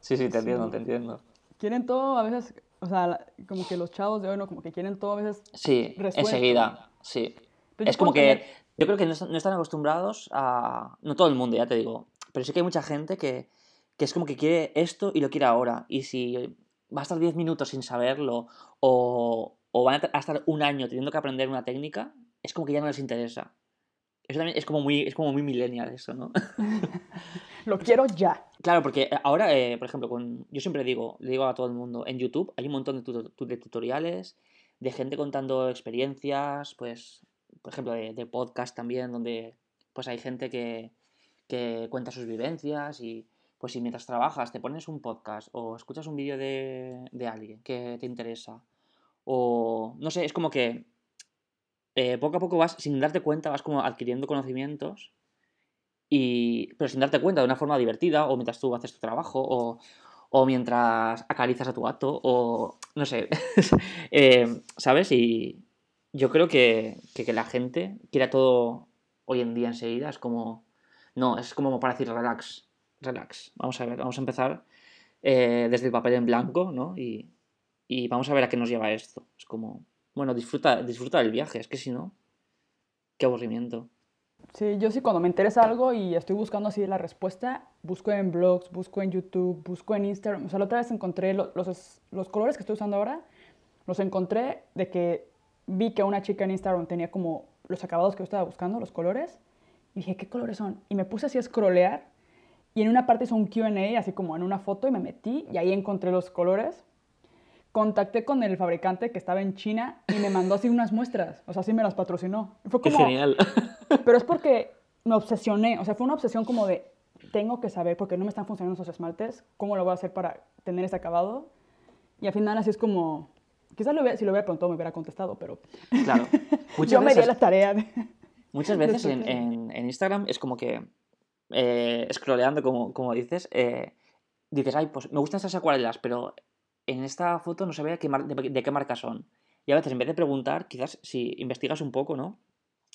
Sí, sí, te entiendo, te entiendo. Quieren todo a veces, o sea, como que los chavos de hoy, ¿no? Como que quieren todo a veces. Sí, enseguida, sí. es como que yo creo que no, están acostumbrados a. No todo el mundo, ya te digo. Pero sí que hay mucha gente que, que es como que quiere esto y lo quiere ahora. Y si va a estar 10 minutos sin saberlo o, o van a estar un año teniendo que aprender una técnica, es como que ya no les interesa. Eso también es como muy, es como muy millennial eso, ¿no? Lo quiero ya. Claro, porque ahora, eh, por ejemplo, con, yo siempre digo, le digo a todo el mundo, en YouTube hay un montón de, tutoriales, de gente contando experiencias, pues, por ejemplo, de, podcast también, donde pues hay gente que, que, cuenta sus vivencias y pues si mientras trabajas te pones un podcast o escuchas un vídeo de, de alguien que te interesa o no sé, es como que eh, poco a poco vas, sin darte cuenta, vas como adquiriendo conocimientos, y, pero sin darte cuenta, de una forma divertida, o mientras tú haces tu trabajo, o, o mientras acaricias a tu gato, o no sé, eh, ¿sabes? Y yo creo que, que, la gente quiera todo hoy en día enseguida, es como, no, es como para decir relax, relax, vamos a ver, vamos a empezar eh, desde el papel en blanco, ¿no? Y, y, vamos a ver a qué nos lleva esto. Es como, bueno, disfruta, disfruta del viaje, es que si no, qué aburrimiento. Sí, yo sí cuando me interesa algo y estoy buscando así la respuesta, busco en blogs, busco en YouTube, busco en Instagram. O sea, la otra vez encontré los, los, colores que estoy usando ahora, los encontré de que vi que una chica en Instagram tenía como los acabados que yo estaba buscando, los colores, y dije, ¿qué colores son? Y me puse así a scrollear y en una parte hizo un QA, así como en una foto, y me metí y ahí encontré los colores. Contacté con el fabricante que estaba en China y me mandó así unas muestras, o sea, así me las patrocinó. Fue como, genial. Pero es porque me obsesioné, o sea, fue una obsesión como de, tengo que saber, porque no me están funcionando esos esmaltes, cómo lo voy a hacer para tener ese acabado. Y al final así es como, quizás lo si lo hubiera preguntado me hubiera contestado, pero... Claro. Muchas Yo veces, me di la tarea Muchas veces en, en, Instagram es como que, eh, scrolleando como, como dices, eh, dices, ay, pues me gustan estas acuarelas, pero en esta foto no se ve de, de, qué marca son. Y a veces en vez de preguntar, quizás si investigas un poco, ¿no?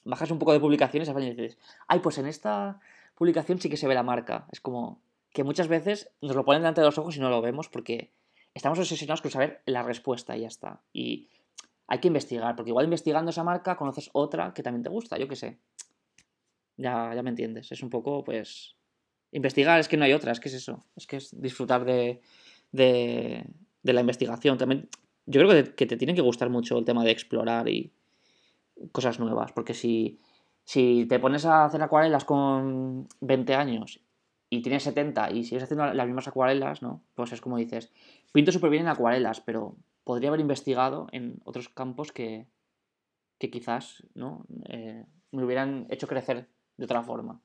bajas un poco de publicaciones y dices, ay, pues en esta publicación sí que se ve la marca. Es como que muchas veces nos lo ponen delante de los ojos y no lo vemos porque estamos obsesionados con saber la respuesta y ya está. Y hay que investigar, porque igual investigando esa marca conoces otra que también te gusta, yo qué sé. Ya, ya me entiendes. Es un poco, pues. Investigar es que no hay otra, es que es eso. Es que es disfrutar de, de, la investigación. También, yo creo que que te tiene que gustar mucho el tema de explorar y, cosas nuevas, porque si, si te pones a hacer acuarelas con 20 años y tienes 70 y sigues haciendo las mismas acuarelas, ¿no? Pues es como dices, pinto súper bien en acuarelas, pero podría haber investigado en otros campos que, que quizás ¿no? Eh, me hubieran hecho crecer de otra forma.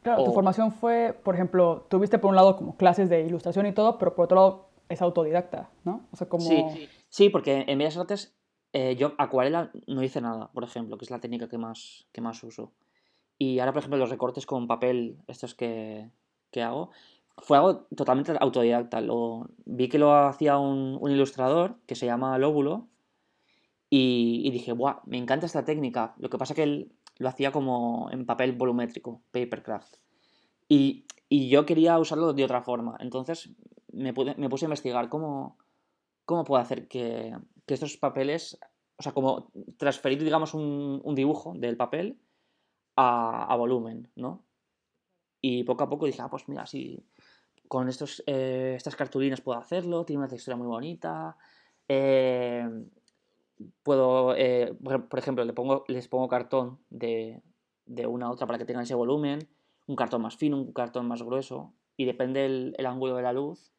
Claro, tu formación fue, por ejemplo, tuviste por un lado como clases de ilustración y todo, pero por otro lado es autodidacta, ¿no? O sea, como... Sí, sí porque en Bellas Artes eh, yo acuarela no hice nada, por ejemplo, que es la técnica que más, que más uso. Y ahora, por ejemplo, los recortes con papel, estos que, que hago, fue algo totalmente autodidacta. Lo, vi que lo hacía un, un ilustrador que se llama Lóbulo y, y, dije, ¡buah! Me encanta esta técnica. Lo que pasa que él lo hacía como en papel volumétrico, papercraft. Y, y yo quería usarlo de otra forma. Entonces me, me puse a investigar cómo, cómo puedo hacer que, que estos papeles, o sea, como transferir, digamos, un, dibujo del papel a, volumen, ¿no? Y poco a poco dije, ah, pues mira, si con estos, eh, estas cartulinas puedo hacerlo, tiene una textura muy bonita. Eh, puedo, eh, por ejemplo, le pongo, les pongo cartón de, de, una a otra para que tengan ese volumen, un cartón más fino, un cartón más grueso, y depende el, el ángulo de la luz,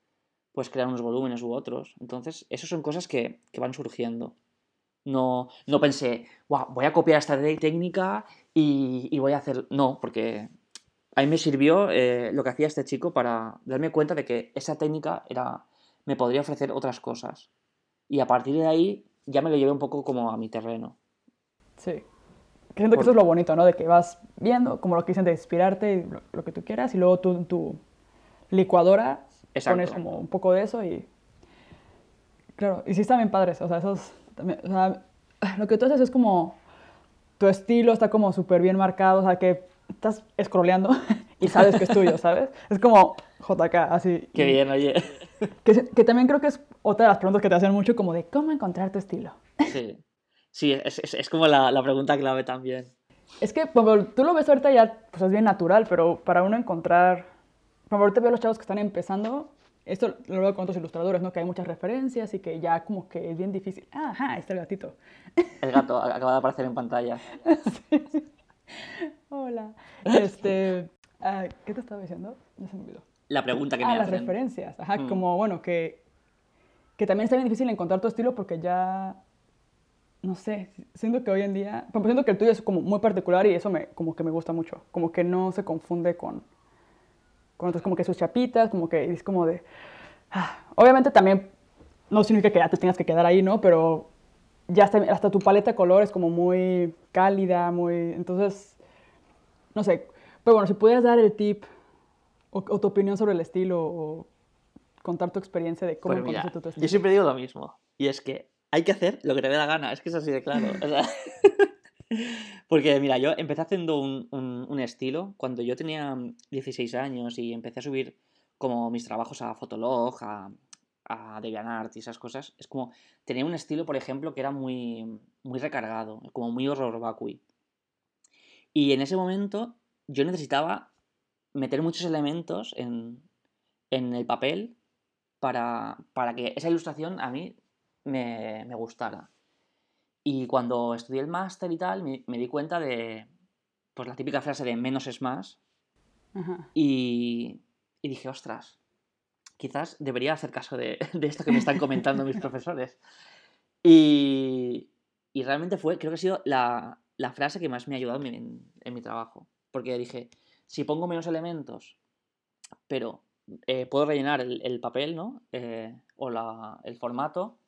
pues crear unos volúmenes u otros. Entonces, esas son cosas que, van surgiendo. No, no pensé, voy a copiar esta técnica y, voy a hacer... No, porque a mí me sirvió eh, lo que hacía este chico para darme cuenta de que esa técnica era, me podría ofrecer otras cosas. Y a partir de ahí ya me lo llevé un poco como a mi terreno. Sí. Siento que eso es lo bonito, ¿no? De que vas viendo, como lo que dicen, de inspirarte, lo, lo que tú quieras, y luego tú tu licuadora Pones como un poco de eso y... Claro, y sí están bien padres, o sea, esos... También, o sea, lo que tú haces es como... Tu estilo está como súper bien marcado, o sea, que estás scrolleando y sabes que es tuyo, ¿sabes? Es como JK, así. Qué bien, oye. Que, que, también creo que es otra de las preguntas que te hacen mucho, como de cómo encontrar tu estilo. Sí, sí, es, es, es como la, la, pregunta clave también. Es que pues, tú lo ves ahorita ya, pues es bien natural, pero para uno encontrar por ahorita veo a los chavos que están empezando, esto lo veo con otros ilustradores, ¿no? Que hay muchas referencias y que ya como que es bien difícil. Ajá, ahí está el gatito. El gato acaba de aparecer en pantalla. Hola. Este, ah, ¿Qué te estaba diciendo? Ya se me olvidó. La pregunta que me ah, las referencias. Ajá, mm. como, bueno, que, que también está bien difícil encontrar tu estilo porque ya, no sé, siento que hoy en día, pues siento que el tuyo es como muy particular y eso me, como que me gusta mucho. Como que no se confunde con con otros como que sus chapitas, como que es como de... Ah, obviamente también no significa que ya te tengas que quedar ahí, ¿no? Pero ya hasta, hasta tu paleta de colores como muy cálida, muy... Entonces, no sé. Pero bueno, si pudieras dar el tip o, tu opinión sobre el estilo o contar tu experiencia de cómo pues mira, tu Yo siempre digo lo mismo, y es que hay que hacer lo que te dé la gana, es que es así de claro. porque mira, yo empecé haciendo un, un, estilo cuando yo tenía 16 años y empecé a subir como mis trabajos a Fotolog, a, a DeviantArt y esas cosas. Es como, tenía un estilo, por ejemplo, que era muy, muy recargado, como muy horror vacui. Y en ese momento yo necesitaba meter muchos elementos en, en el papel para, para, que esa ilustración a mí me, me gustara. Y cuando estudié el máster y tal, me, di cuenta de pues, la típica frase de menos es más. Y, y, dije, ostras, quizás debería hacer caso de, de esto que me están comentando mis profesores. Y, y, realmente fue, creo que ha sido la, la frase que más me ha ayudado en, en, mi trabajo. Porque dije, si pongo menos elementos, pero eh, puedo rellenar el, papel, ¿no? Eh, o la, el formato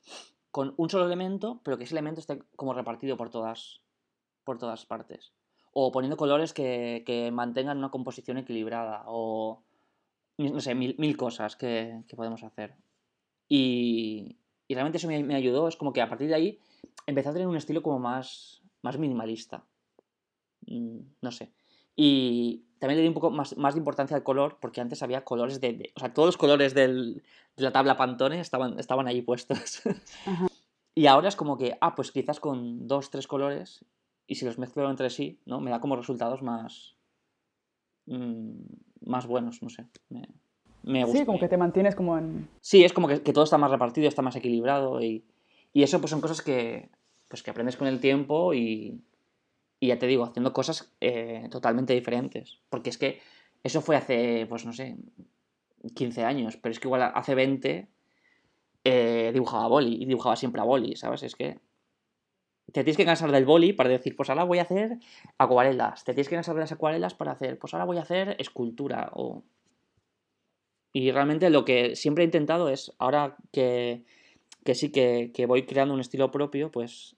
con un solo elemento, pero que ese elemento esté como repartido por todas, por todas partes. O poniendo colores que, que mantengan una composición equilibrada. O, no sé, mil, cosas que, que, podemos hacer. Y, y realmente eso me, me, ayudó. Es como que a partir de ahí empecé a tener un estilo como más, más minimalista. Mm, no sé. Y también le di un poco más, más de importancia al color, porque antes había colores de, O sea, todos los colores del, de la tabla Pantone estaban, estaban ahí puestos. y ahora es como que, ah, pues quizás con dos, tres colores, y si los mezclo entre sí, ¿no? Me da como resultados más. Mmm, más buenos, no sé. Me, me gusta. Sí, como que te mantienes como en. Sí, es como que, que todo está más repartido, está más equilibrado, y, y eso pues son cosas que, pues que aprendes con el tiempo y, y ya te digo, haciendo cosas eh, totalmente diferentes. Porque es que eso fue hace, pues no sé, 15 años, pero es que igual hace 20 eh, dibujaba boli y dibujaba siempre a boli, ¿sabes? Es que te tienes que cansar del boli para decir, pues ahora voy a hacer acuarelas. Te tienes que cansar de las acuarelas para hacer, pues ahora voy a hacer escultura. O... Y realmente lo que siempre he intentado es, ahora que, que sí que, que voy creando un estilo propio, pues,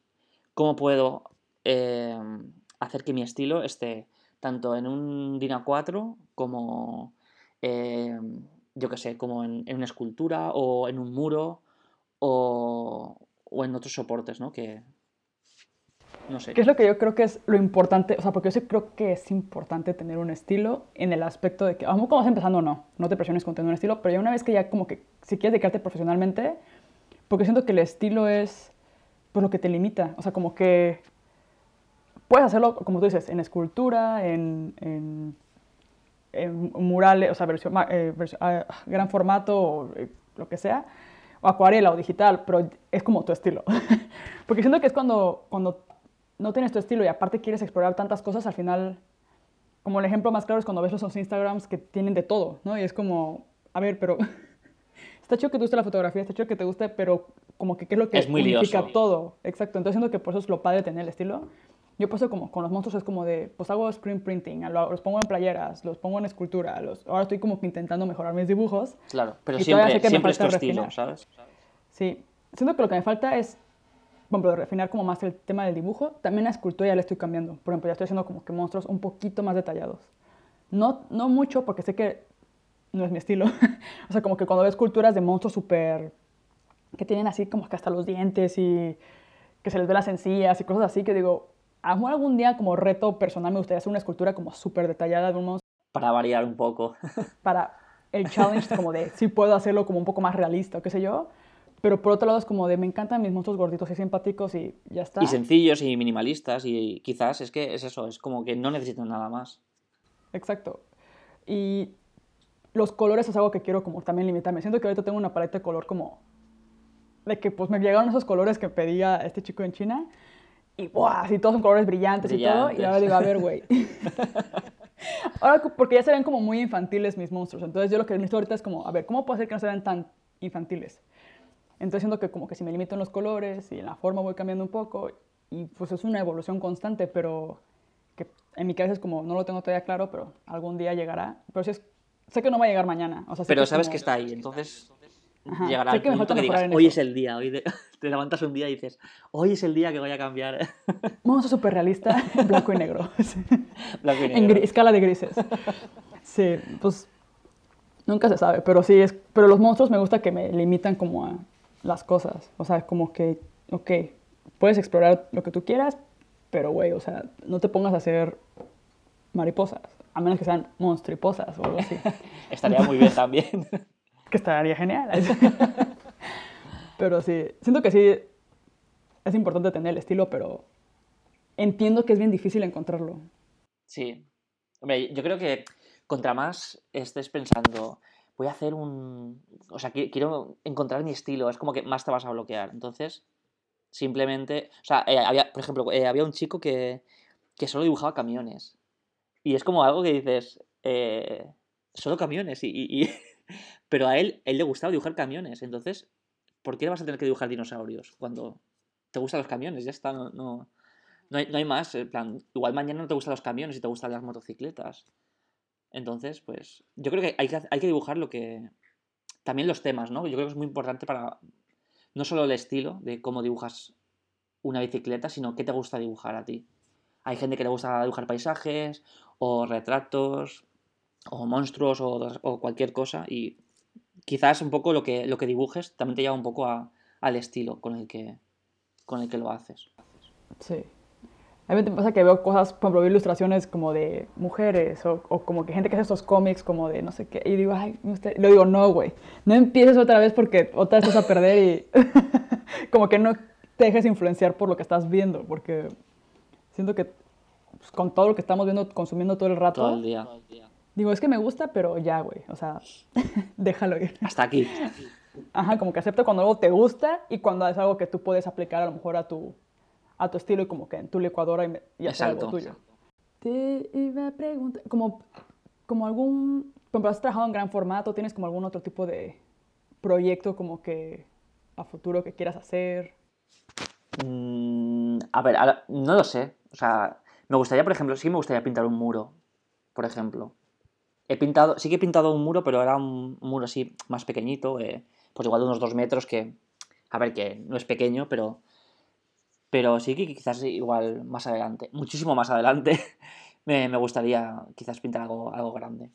¿cómo puedo Em, hacer que mi estilo esté tanto en un DIN A4 como, em, yo que sé, como en, una escultura o en un muro o, en otros soportes, ¿no? Que, no sé. ¿Qué es lo que yo creo que es lo importante? O sea, porque yo sí creo que es importante tener un estilo en el aspecto de que, vamos como vas empezando, no, no te presiones con tener un estilo, pero ya una vez que ya como que, si quieres dedicarte profesionalmente, porque siento que el estilo es, pues, lo que te limita, o sea, como que Puedes hacerlo, como tú dices, en escultura, en, en, murales, o sea, versión, eh, ah, gran formato, o eh, lo que sea, o acuarela o digital, pero es como tu estilo. Porque siento que es cuando, cuando no tienes tu estilo y aparte quieres explorar tantas cosas, al final, como el ejemplo más claro es cuando ves los Instagrams que tienen de todo, ¿no? Y es como, a ver, pero está chido que te guste la fotografía, está chido que te guste, pero como que qué es lo que es muy unifica todo. Exacto, entonces siento que por eso es lo padre tener el estilo. Yo paso como con los monstruos es como de, pues hago screen printing, los pongo en playeras, los pongo en escultura, los, ahora estoy como que intentando mejorar mis dibujos. Claro, pero siempre, siempre es tu estilo, ¿sabes? Sí, siento que lo que me falta es, por ejemplo, refinar como más el tema del dibujo. También la escultura ya le estoy cambiando. Por ejemplo, ya estoy haciendo como que monstruos un poquito más detallados. No, no mucho, porque sé que no es mi estilo. o sea, como que cuando veo esculturas de monstruos súper... que tienen así como que hasta los dientes y que se les ve las encías y cosas así, que digo, a algún día como reto personal me gustaría hacer una escultura como súper detallada de un monstruo. Para variar un poco. para el challenge como de si puedo hacerlo como un poco más realista o qué sé yo. Pero por otro lado es como de me encantan mis monstruos gorditos y simpáticos y ya está. Y sencillos y minimalistas y quizás es que es eso, es como que no necesitan nada más. Exacto. Y los colores es algo que quiero como también limitarme. Siento que ahorita tengo una paleta de color como de que pues me llegaron esos colores que pedía este chico en China y ¡buah! Así todos son colores brillantes, y todo. Y ahora digo, a ver, güey. ahora, porque ya se ven como muy infantiles mis monstruos. Entonces yo lo que necesito ahorita es como, a ver, ¿cómo puedo hacer que no se vean tan infantiles? Entonces siento que como que si me limito en los colores y en la forma voy cambiando un poco. Y pues es una evolución constante, pero que en mi cabeza es como, no lo tengo todavía claro, pero algún día llegará. Pero sí es, sé que no va a llegar mañana. O sea, pero sabes que está ahí, entonces llegará al punto que, digas, hoy es el día, hoy te levantas un día y dices, hoy es el día que voy a cambiar. Vamos a súper realista, blanco y negro. blanco y negro. En escala de grises. Sí, pues Nunca se sabe, pero sí, es, pero los monstruos me gusta que me limitan como a las cosas. O sea, como que, ok, puedes explorar lo que tú quieras, pero güey, o sea, no te pongas a hacer mariposas, a menos que sean monstriposas o algo así. estaría muy bien también. Que estaría genial. pero sí, siento que sí es importante tener el estilo, pero entiendo que es bien difícil encontrarlo. Sí. Hombre, yo creo que contra más estés pensando, voy a hacer un... O sea, quiero encontrar mi estilo, es como que más te vas a bloquear. Entonces, simplemente... O sea, eh, había, por ejemplo, eh, había un chico que, que solo dibujaba camiones. Y es como algo que dices, eh, solo camiones. Y, Pero a él, él le gustaba dibujar camiones. Entonces, ¿por qué vas a tener que dibujar dinosaurios cuando te gustan los camiones? Ya está, no, no, no, hay, más. En plan, igual mañana no te gustan los camiones y te gustan las motocicletas. Entonces, pues yo creo que hay que, hay que dibujar lo que... También los temas, ¿no? Yo creo que es muy importante para no solo el estilo de cómo dibujas una bicicleta, sino qué te gusta dibujar a ti. Hay gente que le gusta dibujar paisajes o retratos o monstruos o, cualquier cosa y quizás un poco lo que, lo que dibujes también te lleva un poco al estilo con el, que, con el que lo haces. Sí. A mí me pasa que veo cosas, por ejemplo, ilustraciones como de mujeres o, como que gente que hace estos cómics como de no sé qué. Y digo, ay, usted... lo digo, no, güey, no empieces otra vez porque otra vez vas a perder y como que no te dejes influenciar por lo que estás viendo, porque siento que pues, con todo lo que estamos viendo, consumiendo todo el rato. Todo el día. Digo, es que me gusta, pero ya, güey, o sea, déjalo ir. Hasta aquí. Ajá, como que acepta cuando algo te gusta y cuando es algo que tú puedes aplicar a lo mejor a tu a tu estilo y como que en tu licuadora y, y hacer algo tuyo. Te iba a preguntar, como, como algún, como has trabajado en gran formato, ¿tienes como algún otro tipo de proyecto como que a futuro que quieras hacer? Mm, a ver, no lo sé. O sea, me gustaría, por ejemplo, sí me gustaría pintar un muro, por ejemplo. He pintado, sí que he pintado un muro, pero era un muro así más pequeñito, eh, pues igual de unos dos metros, que, a ver, que no es pequeño, pero pero sí que quizás igual más adelante, muchísimo más adelante, me, gustaría quizás pintar algo, algo grande.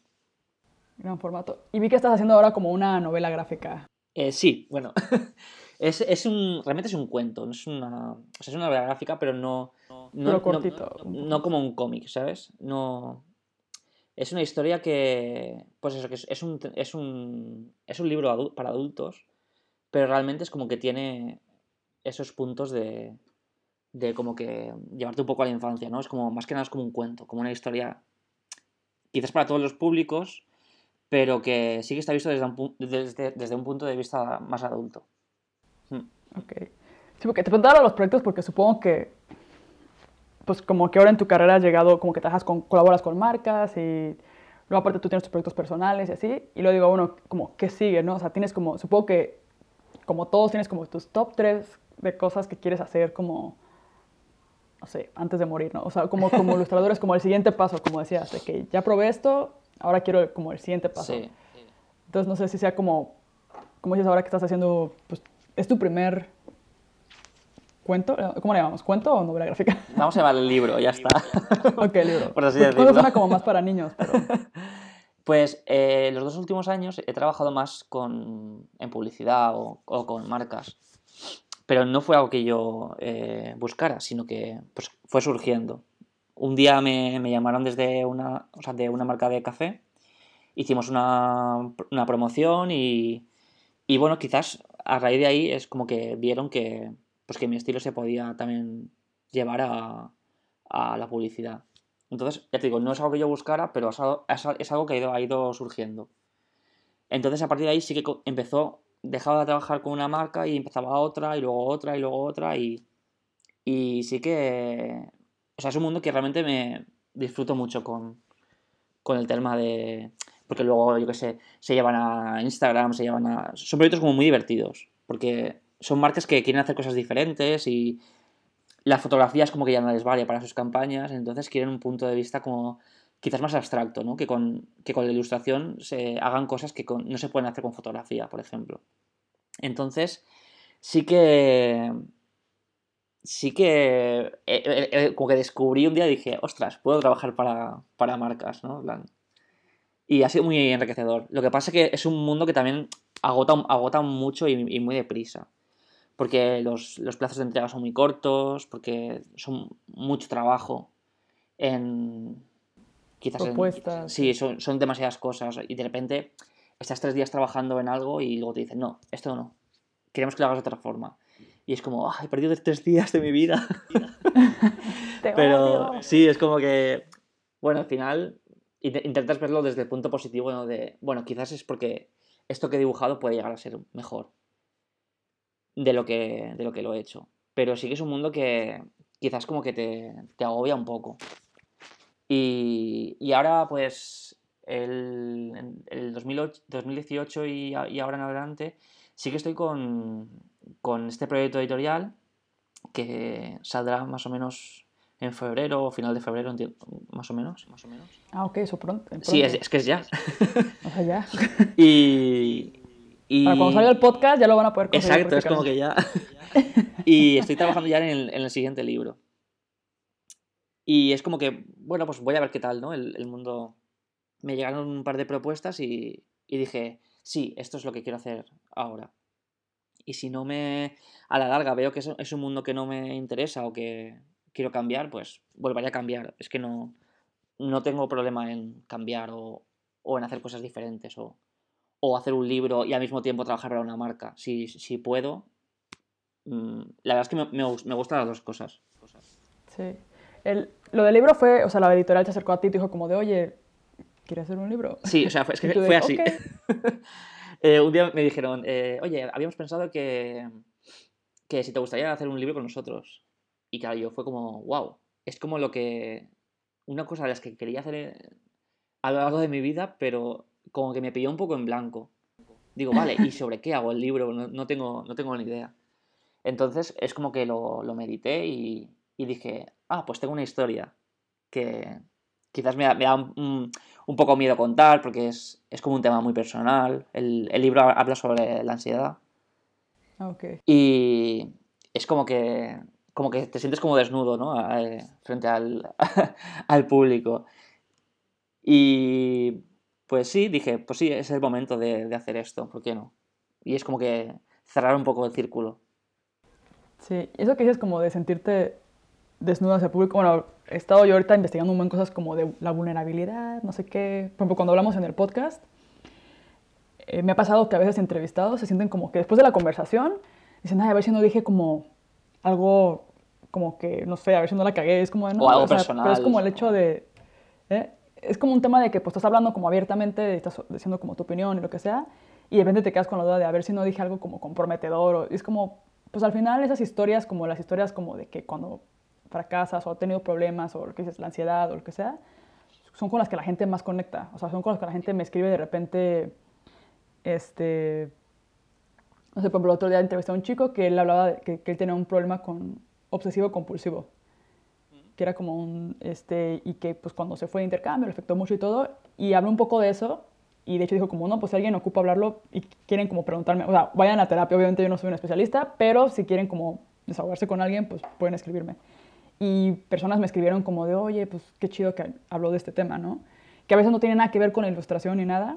Gran formato. Y vi que estás haciendo ahora como una novela gráfica. Eh, sí, bueno. es, un. Realmente es un cuento. No es una. O sea, es una novela gráfica, pero no. No, cortito. No, como un cómic, ¿sabes? No. Es una historia que. Pues eso, que es, un, es un. Es un libro para adultos. Pero realmente es como que tiene esos puntos de de como que llevarte un poco a la infancia, ¿no? Es como, más que nada es como un cuento, como una historia, quizás para todos los públicos, pero que sí que está visto desde un, desde, un punto de vista más adulto. Hmm. Ok. Sí, porque te preguntaba los proyectos porque supongo que, pues como que ahora en tu carrera has llegado, como que trabajas con, colaboras con marcas y luego aparte tú tienes tus proyectos personales y así, y luego digo, bueno, como, ¿qué sigue, no? O sea, tienes como, supongo que, como todos, tienes como tus top tres de cosas que quieres hacer como no sé, antes de morir, ¿no? O sea, como, como ilustrador es como el siguiente paso, como decías, de que ya probé esto, ahora quiero como el siguiente paso. Sí. Entonces, no sé si sea como, como dices ahora que estás haciendo, pues, es tu primer cuento, ¿cómo le llamamos? ¿Cuento o novela gráfica? Vamos a llamar el libro, ya está. ok, libro. Por así decirlo. suena como más para niños, pero... Pues eh, los dos últimos años he trabajado más con, en publicidad o, o con marcas. Pero no fue algo que yo eh, buscara, sino que pues, fue surgiendo. Un día me, llamaron desde una, o sea, de una marca de café, hicimos una, promoción y, y, bueno, quizás a raíz de ahí es como que vieron que, pues, que mi estilo se podía también llevar a, a la publicidad. Entonces, ya te digo, no es algo que yo buscara, pero es algo, es algo que ha ido, ha ido surgiendo. Entonces, a partir de ahí sí que empezó dejaba de trabajar con una marca y empezaba otra y luego otra y luego otra y, y sí que... O sea, es un mundo que realmente me disfruto mucho con, con el tema de... Porque luego, yo qué sé, se llevan a Instagram, se llevan a... Son proyectos como muy divertidos, porque son marcas que quieren hacer cosas diferentes y la fotografía es como que ya no les vale para sus campañas, entonces quieren un punto de vista como quizás más abstracto, ¿no? Que con, que con la ilustración se hagan cosas que no se pueden hacer con fotografía, por ejemplo. Entonces, sí que. Sí que. Eh, eh, eh, como que descubrí un día y dije, ostras, puedo trabajar para, marcas, ¿no? Y ha sido muy enriquecedor. Lo que pasa es que es un mundo que también agota, agota mucho y, muy deprisa. Porque los, plazos de entrega son muy cortos, porque son mucho trabajo en... Quizás Propuestas. sí, son, son demasiadas cosas. Y de repente estás tres días trabajando en algo y luego te dicen, no, esto no. Queremos que lo hagas de otra forma. Y es como, he perdido tres días de mi vida. Pero sí, es como que, bueno, al final intentas verlo desde el punto positivo de, bueno, quizás es porque esto que he dibujado puede llegar a ser mejor de lo que, de lo, que lo he hecho. Pero sí que es un mundo que quizás como que te, te agobia un poco. Y, y ahora, pues, el, el 2018 y, y, ahora en adelante, sí que estoy con, con este proyecto editorial que saldrá más o menos en febrero o final de febrero, más o menos. Más o menos. Ah, ok, eso pronto. Sí, es, que es ya. O sea, ya. y, y... Para cuando salga el podcast ya lo van a poder conseguir. Exacto, es como que ya. y estoy trabajando ya en el, en el, siguiente libro. Y es como que, bueno, pues voy a ver qué tal, ¿no? El, el mundo. Me llegaron un par de propuestas y, y dije, sí, esto es lo que quiero hacer ahora. Y si no me. A la larga veo que es, es un mundo que no me interesa o que quiero cambiar, pues volveré a cambiar. Es que no, no tengo problema en cambiar o, o en hacer cosas diferentes o, o, hacer un libro y al mismo tiempo trabajar para una marca. Si, si puedo, mm, la verdad es que me, me, gustan las dos cosas. Sí. El, lo del libro fue, o sea, la editorial te acercó a ti y dijo como de, oye, ¿quieres hacer un libro? Sí, o sea, fue, es que fue así. eh, un día me dijeron, eh, oye, habíamos pensado que, que si te gustaría hacer un libro con nosotros. Y claro, yo fue como, wow, es como lo que, una cosa de las que quería hacer eh, a lo largo de mi vida, pero como que me pilló un poco en blanco. Digo, vale, ¿y sobre qué hago el libro? No, tengo, no tengo ni idea. Entonces es como que lo, lo medité y, y, dije, ah, pues tengo una historia que quizás me da, me da un, un, poco miedo contar porque es, es, como un tema muy personal. El, el libro habla sobre la ansiedad. Okay. Y es como que como que te sientes como desnudo, ¿no? Eh, frente al, al, público. Y pues sí, dije, pues sí, es el momento de, de, hacer esto, ¿por qué no? Y es como que cerrar un poco el círculo. Sí, eso que dices como de sentirte desnudo hacia el público, bueno, he estado yo ahorita investigando un buen cosas como de la vulnerabilidad, no sé qué, por ejemplo, cuando hablamos en el podcast, eh, me ha pasado que a veces entrevistados se sienten como que después de la conversación, dicen, ay, a ver si no dije como algo como que, no sé, a ver si no la cagué, es como... No, o algo personal. Pero es como el hecho de... ¿eh? Es como un tema de que pues estás hablando como abiertamente, estás diciendo como tu opinión y lo que sea, y de repente te quedas con la duda de a ver si no dije algo como comprometedor, o, es como, pues al final esas historias, como las historias como de que cuando fracasas o has tenido problemas o lo que dices, la ansiedad o lo que sea, son con las que la gente más conecta, o sea, son con las que la gente me escribe de repente, este, no sé, por ejemplo, el otro día entrevisté a un chico que él hablaba de que, que él tenía un problema con obsesivo compulsivo, que era como un, este, y que pues cuando se fue de intercambio le afectó mucho y todo, y habló un poco de eso, y de hecho dijo como, no, pues si alguien ocupa hablarlo y quieren como preguntarme, o sea, vayan a terapia, obviamente yo no soy un especialista, pero si quieren como desahogarse con alguien, pues pueden escribirme. Y personas me escribieron como de, oye, pues qué chido que habló de este tema, ¿no? Que a veces no tiene nada que ver con ilustración ni nada,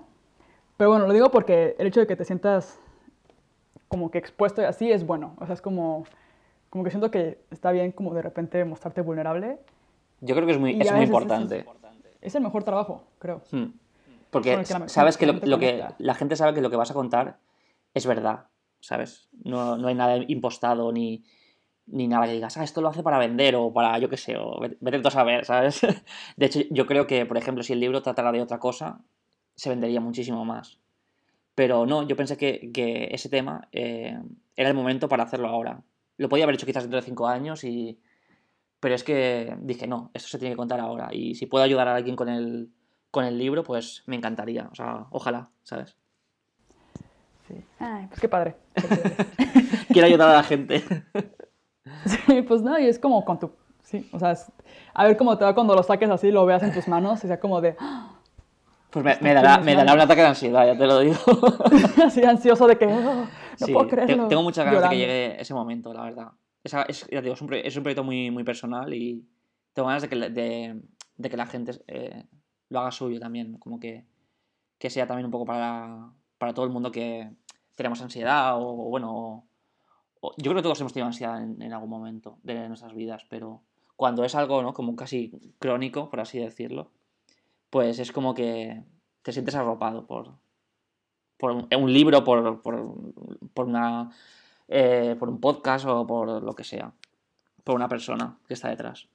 pero bueno, lo digo porque el hecho de que te sientas como que expuesto y así es bueno, o sea, es como como que siento que está bien como de repente mostrarte vulnerable. Yo creo que es muy, es muy importante. Es, el mejor trabajo, creo. Hmm. Porque sabes que, lo, que la gente sabe que lo que vas a contar es verdad, ¿sabes? No, no hay nada impostado ni, ni nada que digas, ah, esto lo hace para vender o para, yo qué sé, o vete a saber, ¿sabes? De hecho, yo creo que, por ejemplo, si el libro tratara de otra cosa, se vendería muchísimo más. Pero no, yo pensé que, que ese tema eh, era el momento para hacerlo ahora. Lo podía haber hecho quizás dentro de cinco años y... Pero es que dije, no, esto se tiene que contar ahora. Y si puedo ayudar a alguien con el, con el libro, pues me encantaría. O sea, ojalá, ¿sabes? Sí. Ay, pues qué padre. Quiero ayudar a la gente. sí, pues no, y es como con tu... Sí, o sea, a ver cómo te va cuando lo saques así, lo veas en tus manos y sea como de... Pues me, me dará, me dará un ataque de ansiedad, ya te lo digo. así ansioso de que... Oh, no puedo creerlo. Tengo muchas ganas de que llegue ese momento, la verdad. es, ya digo, es, un, es, un, proyecto muy, muy personal y tengo ganas de que, de, de que la gente eh, lo haga suyo también. Como que que sea también un poco para, para todo el mundo que tenemos ansiedad o, bueno, yo creo que todos hemos tenido ansiedad en, algún momento de nuestras vidas, pero cuando es algo, ¿no? Como casi crónico, por así decirlo, pues es como que te sientes arropado por, por un, libro, por, por, por una, eh, por un podcast o por lo que sea, por una persona que está detrás.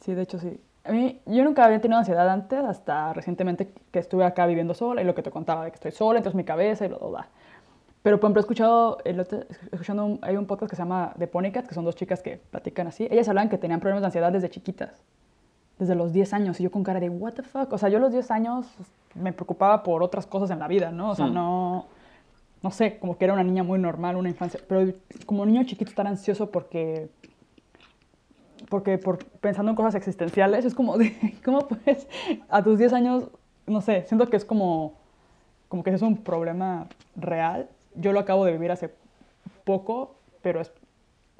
Sí, de hecho sí. A mí, yo nunca había tenido ansiedad antes, hasta recientemente que estuve acá viviendo sola y lo que te contaba de que estoy sola, entonces mi cabeza y lo da. Pero, por ejemplo, he escuchado, escuchando hay un podcast que se llama The Ponycat, que son dos chicas que platican así. Ellas hablan que tenían problemas de ansiedad desde chiquitas, desde los 10 años. Y yo con cara de, ¿What the fuck? O sea, yo a los 10 años me preocupaba por otras cosas en la vida, ¿no? O sea, hmm. no. No sé, como que era una niña muy normal, una infancia. Pero como niño chiquito estar ansioso porque porque por, pensando en cosas existenciales, es como, de, ¿cómo puedes a tus 10 años, no sé, siento que es como, como que es un problema real. Yo lo acabo de vivir hace poco, pero es,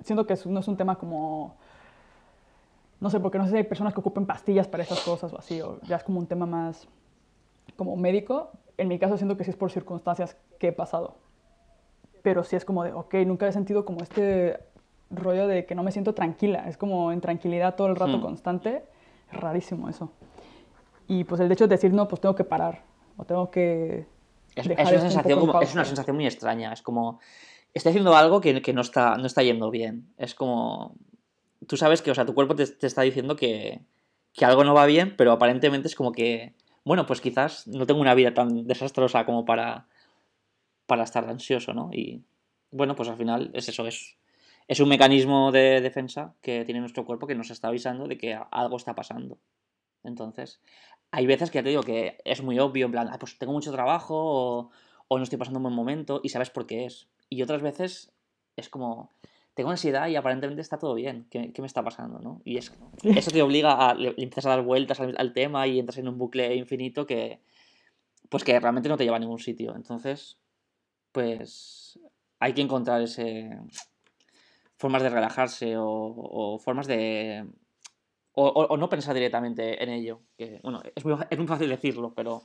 siento que no es un tema como, no sé, porque no sé si hay personas que ocupen pastillas para esas cosas o así, o ya es como un tema más como médico. En mi caso siento que sí es por circunstancias que he pasado. Pero sí es como de, ok, nunca he sentido como este rollo de que no me siento tranquila, es como en tranquilidad todo el rato hmm. constante, es rarísimo eso. Y pues el hecho de decir, no, pues tengo que parar, o tengo que... Es, una, sensación es una sensación muy extraña, es como, estoy haciendo algo que, que, no, está, no está yendo bien, es como, tú sabes que, o sea, tu cuerpo te, te está diciendo que, que algo no va bien, pero aparentemente es como que, bueno, pues quizás no tengo una vida tan desastrosa como para, para estar ansioso, ¿no? Y bueno, pues al final es eso, es es un mecanismo de defensa que tiene nuestro cuerpo que nos está avisando de que algo está pasando. Entonces, hay veces que ya te digo que es muy obvio, en plan, ah, pues tengo mucho trabajo o, no estoy pasando un buen momento y sabes por qué es. Y otras veces es como, tengo ansiedad y aparentemente está todo bien, ¿qué, me está pasando? ¿no? Y es, eso te obliga a, empiezas a dar vueltas al, al, tema y entras en un bucle infinito que, pues que realmente no te lleva a ningún sitio. Entonces, pues hay que encontrar ese, formas de relajarse o, formas de... O, no pensar directamente en ello. Que, bueno, es muy, es muy fácil decirlo, pero...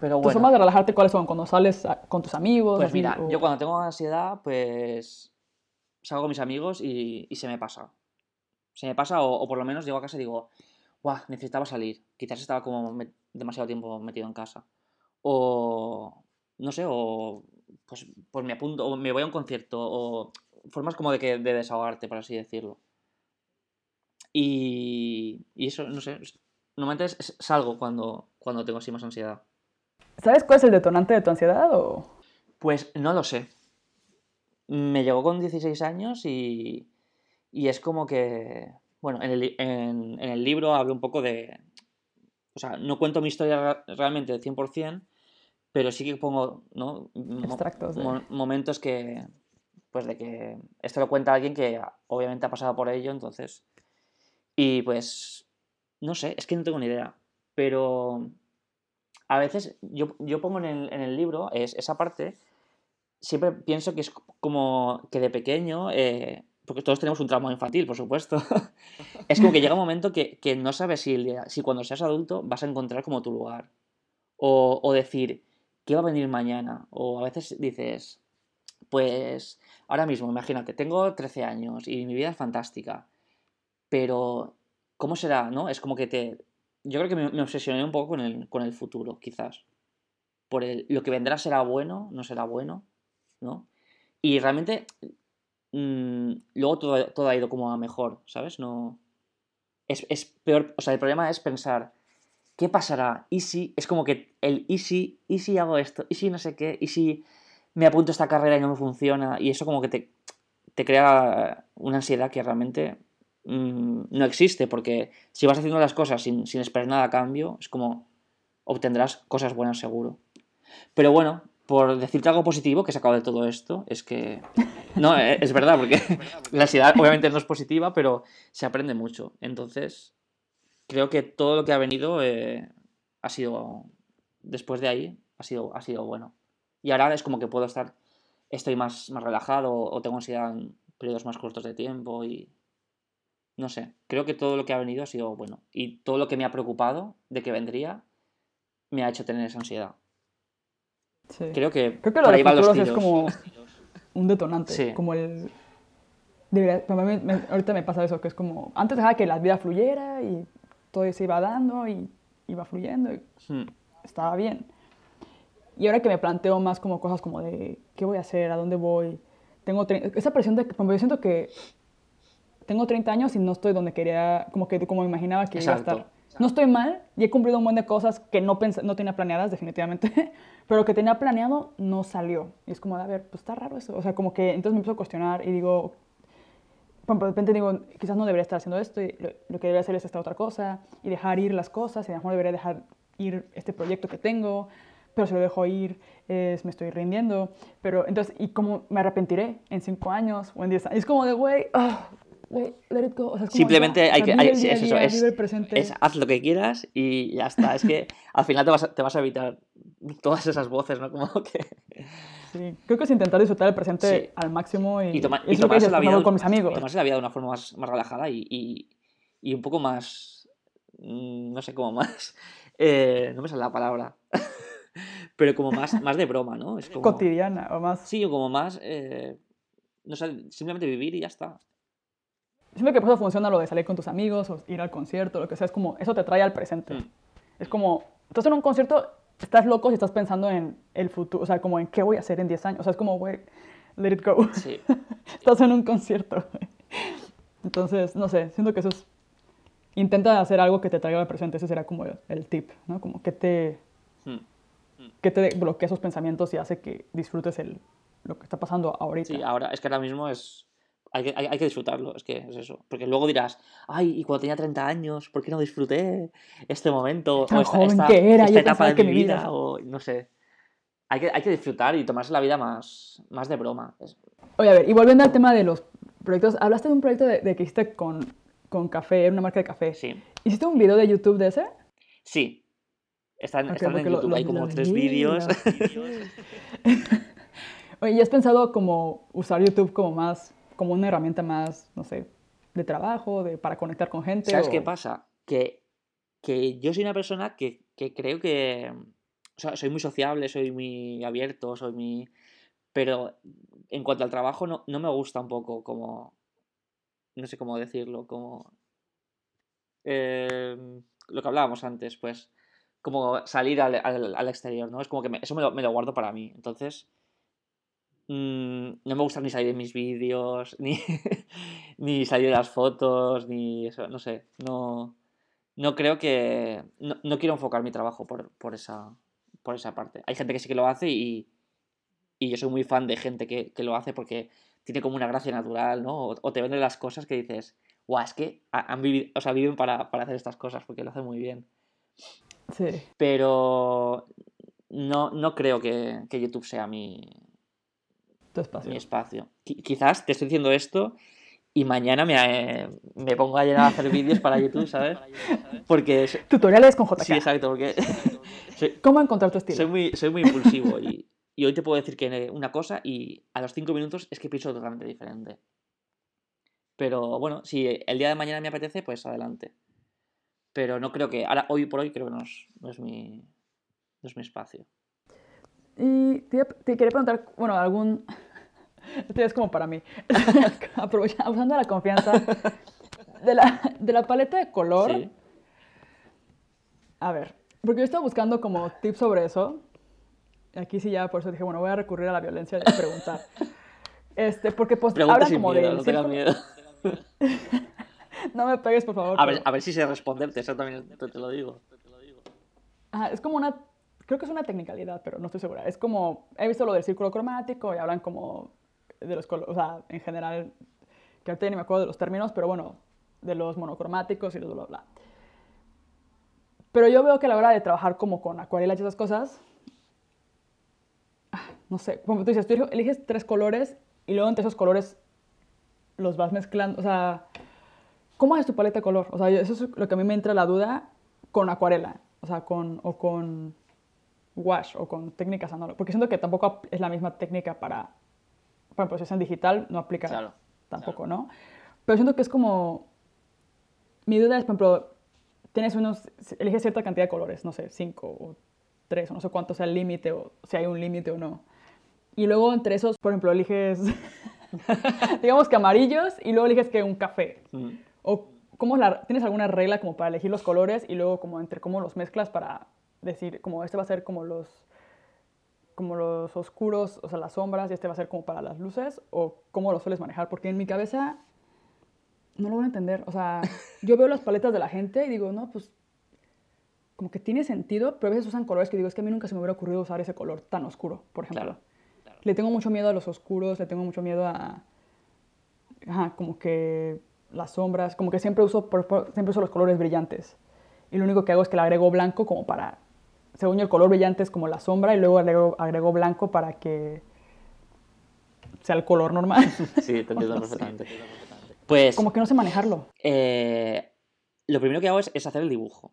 Pero bueno. ¿Tus formas de relajarte cuáles son? ¿Cuando sales con tus amigos? Pues mira, yo cuando tengo ansiedad, pues salgo con mis amigos y, se me pasa. Se me pasa o, por lo menos llego a casa y digo, guau, necesitaba salir. Quizás estaba como demasiado tiempo metido en casa. O, no sé, o pues, pues me apunto, o me voy a un concierto, o formas como de, que, de desahogarte, por así decirlo. Y, y eso, no sé, normalmente es, salgo cuando, cuando tengo así más ansiedad. ¿Sabes cuál es el detonante de tu ansiedad o...? Pues no lo sé. Me llegó con 16 años y, y es como que... Bueno, en el, en, en el libro hablo un poco de... O sea, no cuento mi historia realmente del 100%, pero sí que pongo ¿no? Extractos momentos que, pues de que esto lo cuenta alguien que obviamente ha pasado por ello, entonces... Y pues, no sé, es que no tengo ni idea, pero a veces yo, pongo en el, libro es, esa parte, siempre pienso que es como que de pequeño, eh, porque todos tenemos un trauma infantil, por supuesto, es como que llega un momento que, no sabes si, si cuando seas adulto vas a encontrar como tu lugar, o, o decir, ¿qué va a venir mañana? O a veces dices, pues ahora mismo, imagínate, tengo 13 años y mi vida es fantástica, pero ¿cómo será? ¿No? Es como que te... Yo creo que me, obsesioné un poco con el, con el futuro, quizás. Por el, lo que vendrá será bueno, no será bueno, ¿no? Y realmente mm, luego todo, todo, ha ido como a mejor, ¿sabes? No... Es, es peor, o sea, el problema es pensar, ¿qué pasará? ¿Y si? Es como que el ¿y si? ¿Y si hago esto? ¿Y si no sé qué? ¿Y si me apunto a esta carrera y no me funciona, y eso como que te, te crea una ansiedad que realmente mm, no existe, porque si vas haciendo las cosas sin, sin, esperar nada a cambio, es como obtendrás cosas buenas seguro. Pero bueno, por decirte algo positivo que he sacado de todo esto, es que... No, eh, es verdad, porque la ansiedad obviamente no es positiva, pero se aprende mucho. Entonces, creo que todo lo que ha venido eh, ha sido, después de ahí, ha sido, ha sido bueno. Y ahora es como que puedo estar, estoy más, más relajado o tengo ansiedad en periodos más cortos de tiempo y no sé, creo que todo lo que ha venido ha sido bueno. Y todo lo que me ha preocupado de que vendría, me ha hecho tener esa ansiedad. Sí. Creo que, Creo que lo de los es como un detonante. Sí. Como el. debería- me- ahorita me pasa eso, que es como. Antes dejaba que la vida fluyera y todo se iba dando y iba fluyendo y Hmm. estaba bien. Y ahora que me planteo más como cosas como de qué voy a hacer, a dónde voy, tengo esa presión de que como yo siento que tengo 30 años y no estoy donde quería, como que como imaginaba que iba a estar. No estoy mal y he cumplido un montón de cosas que no, no tenía planeadas definitivamente, pero que tenía planeado no salió. Y es como, a ver, pues está raro eso. O sea, como que entonces me empiezo a cuestionar y digo, de repente digo, quizás no debería estar haciendo esto, y lo, que debería hacer es esta otra cosa, y dejar ir las cosas, y a lo mejor debería dejar ir este proyecto que tengo, pero si lo dejo ir, me estoy rindiendo, pero entonces, ¿y cómo me arrepentiré en cinco años o en diez años? Es como de, güey, güey, let it go. O sea, es como, Simplemente ya, hay que. hay- día es eso, día, es, haz lo que quieras y ya está. Es que al final te vas a, te vas a evitar todas esas voces, ¿no? Como que. Sí, creo que es intentar disfrutar el presente Sí. al máximo y, Y, toma- y tomarse la vida con mis amigos. tomarse la vida de una forma más, más relajada y, y, y un poco más. mm, No sé, como más. eh, no me sale la palabra. Pero como más, más de broma, ¿no? Es como, Cotidiana o más. Sí, o como más. eh, no sé, simplemente vivir y ya está. Siempre que por eso funciona lo de salir con tus amigos o ir al concierto, lo que sea, es como, eso te trae al presente. Mm. Es como, estás en un concierto, estás loco si estás pensando en el futuro, o sea, como en qué voy a hacer en 10 años. O sea, es como, güey, let it go. Sí. estás en un concierto. Entonces, no sé, siento que eso es... Intenta hacer algo que te traiga al presente, ese será como el, el tip, ¿no? Como que te, Mm. que te bloquea esos pensamientos y hace que disfrutes el, lo que está pasando ahorita. Sí, ahora, es que ahora mismo es. Hay que, hay, hay que disfrutarlo, es que es eso. Porque luego dirás, ay, y cuando tenía 30 años, ¿por qué no disfruté este momento? Tan o esta, joven esta- que era, esta yo etapa de que mi vida, vida- o no sé. Hay que, hay que disfrutar y tomarse la vida más, más de broma. Oye, a ver, y volviendo al tema de los proyectos, hablaste de un proyecto de, de que hiciste con, con café, era una marca de café. Sí. ¿Hiciste un video de YouTube de ese? Sí. Están, Ok, están en YouTube, lo- hay como tres vi, vídeos. Oye, ¿y has pensado como usar YouTube como más, como una herramienta más, no sé, de trabajo, de, para conectar con gente? ¿Sabes o- qué pasa? Que, que yo soy una persona que, que creo que. O sea, soy muy sociable, soy muy abierto, soy muy. Pero en cuanto al trabajo, no, no me gusta un poco como. No sé cómo decirlo, como. eh, lo que hablábamos antes, pues. Como salir al, al- al exterior, ¿no? Es como que me- eso me lo, me lo guardo para mí. Entonces. Mm, no me gusta ni salir en mis vídeos, ni, ni salir en las fotos, ni eso, no sé. No, no creo que. No, no quiero enfocar mi trabajo por, por, esa, por esa parte. Hay gente que sí que lo hace y, y yo soy muy fan de gente que, que lo hace porque tiene como una gracia natural, ¿no? O, o te venden las cosas que dices, guau, es que ha- han vivido, o sea, viven para, para hacer estas cosas porque lo hacen muy bien. Sí. Pero no, no creo que, que YouTube sea mi, Tu espacio. mi espacio. Qui- quizás te estoy diciendo esto y mañana me, eh, me pongo a llegar a hacer vídeos para YouTube, ¿sabes? Porque... es- Tutoriales con JK. Sí, exacto, porque soy, ¿Cómo encontrar tu estilo? soy muy, soy muy impulsivo y, y hoy te puedo decir que una cosa y a los cinco minutos es que pienso totalmente diferente. Pero bueno, si el día de mañana me apetece, pues adelante. Pero no creo que, ahora, hoy por hoy, creo que no es, no es, mi, no es mi espacio. Y te, te quería preguntar, bueno, algún... Esto es como para mí. Aprovecha- usando la confianza de la, de la paleta de color. Sí. A ver, porque yo estaba buscando como tips sobre eso. Aquí sí ya, por eso dije, bueno, voy a recurrir a la violencia de preguntar. Este, porque pues Pregunta hablan sin como miedo, del no tengas miedo. No me pegues, por favor. A ver, pero- a ver si sé responderte, eso también te, te lo digo. Ajá, es como una, creo que es una tecnicalidad, pero no estoy segura. Es como, he visto lo del círculo cromático y hablan como de los colores, o sea, en general, que ahorita ni me acuerdo de los términos, pero bueno, de los monocromáticos y los bla, bla, bla. Pero yo veo que a la hora de trabajar como con acuarelas y esas cosas, ah, no sé, como tú dices, tú eliges tres colores y luego entre esos colores los vas mezclando, o sea, ¿cómo haces tu paleta de color? O sea, eso es lo que a mí me entra la duda con acuarela, o sea, con, o con wash o con técnicas análogas, porque siento que tampoco es la misma técnica para, para procesar en digital, no aplica Claro, tampoco, ¿no? Pero siento que es como, mi duda es, por ejemplo, tienes unos, eliges cierta cantidad de colores, no sé, cinco o tres, o no sé cuánto sea el límite, o si hay un límite o no. Y luego entre esos, por ejemplo, eliges, digamos que amarillos, y luego eliges que un café. Mm. O ¿cómo la, ¿tienes alguna regla como para elegir los colores y luego como entre cómo los mezclas para decir, como este va a ser como los como los oscuros, o sea, las sombras, y este va a ser como para las luces, o cómo lo sueles manejar, porque en mi cabeza no lo voy a entender. O sea, yo veo las paletas de la gente y digo, no, pues como que tiene sentido, pero a veces usan colores que digo, es que a mí nunca se me hubiera ocurrido usar ese color tan oscuro, por ejemplo. Le tengo mucho miedo a los oscuros, le tengo mucho miedo a, ajá, como que las sombras, como que siempre uso, siempre uso los colores brillantes. Y lo único que hago es que le agrego blanco como para, según el color brillante es como la sombra y luego agrego, agrego blanco para que sea el color normal. Sí, te entiendo perfectamente. Pues. Como que no sé manejarlo. Eh, lo primero que hago es, hacer el dibujo.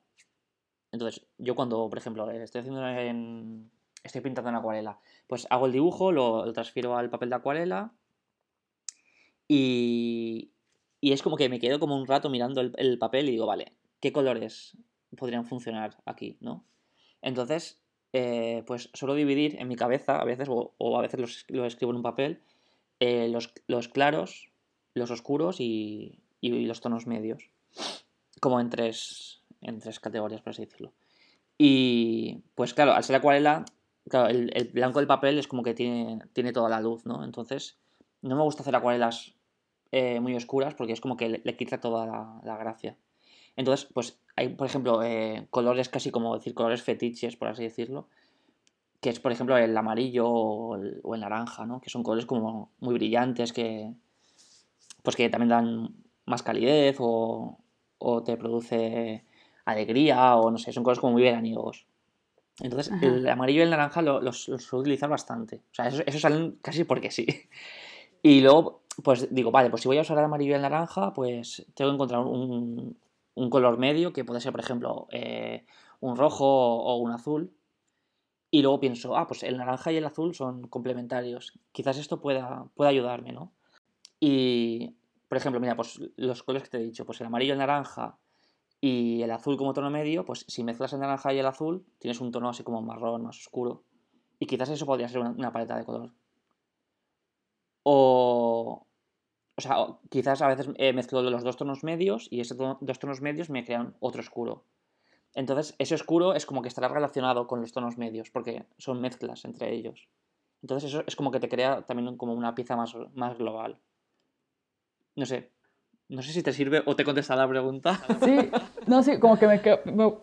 Entonces, yo cuando, por ejemplo, estoy haciendo en, estoy pintando en acuarela, pues hago el dibujo, lo, transfiero al papel de acuarela y, y, es como que me quedo como un rato mirando el, papel y digo, vale, ¿qué colores podrían funcionar aquí, no? Entonces, eh, pues suelo dividir en mi cabeza, a veces, o, a veces lo escribo en un papel, eh, los, los, claros, los oscuros y, los tonos medios. Como en tres, en tres categorías, por así decirlo. Y pues claro, al ser acuarela, el, blanco del papel es como que tiene, tiene toda la luz, ¿no? Entonces, no me gusta hacer acuarelas eh, muy oscuras porque es como que le, quita toda la, gracia. Entonces, pues hay, por ejemplo, eh, colores casi como decir colores fetiches, por así decirlo, que es, por ejemplo, el amarillo o el, o el naranja, ¿no? Que son colores como muy brillantes que, pues que también dan más calidez o, te produce alegría o no sé, son cosas como muy veraniegos. Entonces, el amarillo y el naranja los, suelo utilizar bastante. O sea, esos, salen casi porque sí. Y luego, pues digo, vale, pues si voy a usar el amarillo y el naranja, pues tengo que encontrar un, color medio, que puede ser, por ejemplo, eh, un rojo o un azul. Y luego pienso, ah, pues el naranja y el azul son complementarios. Quizás esto pueda, pueda ayudarme, ¿no? Y, por ejemplo, mira, pues los colores que te he dicho, pues el amarillo, el naranja y el azul como tono medio, pues si mezclas el naranja y el azul, tienes un tono así como marrón, más oscuro. Y quizás eso podría ser una, paleta de color. O, o sea, quizás a veces he mezclado los dos tonos medios y esos dos tonos medios me crean otro oscuro. Entonces, ese oscuro es como que estará relacionado con los tonos medios, porque son mezclas entre ellos. Entonces, eso es como que te crea también como una pieza más, más global. No sé. No sé si te sirve o te contesta la pregunta. Sí, no, sí, como que me,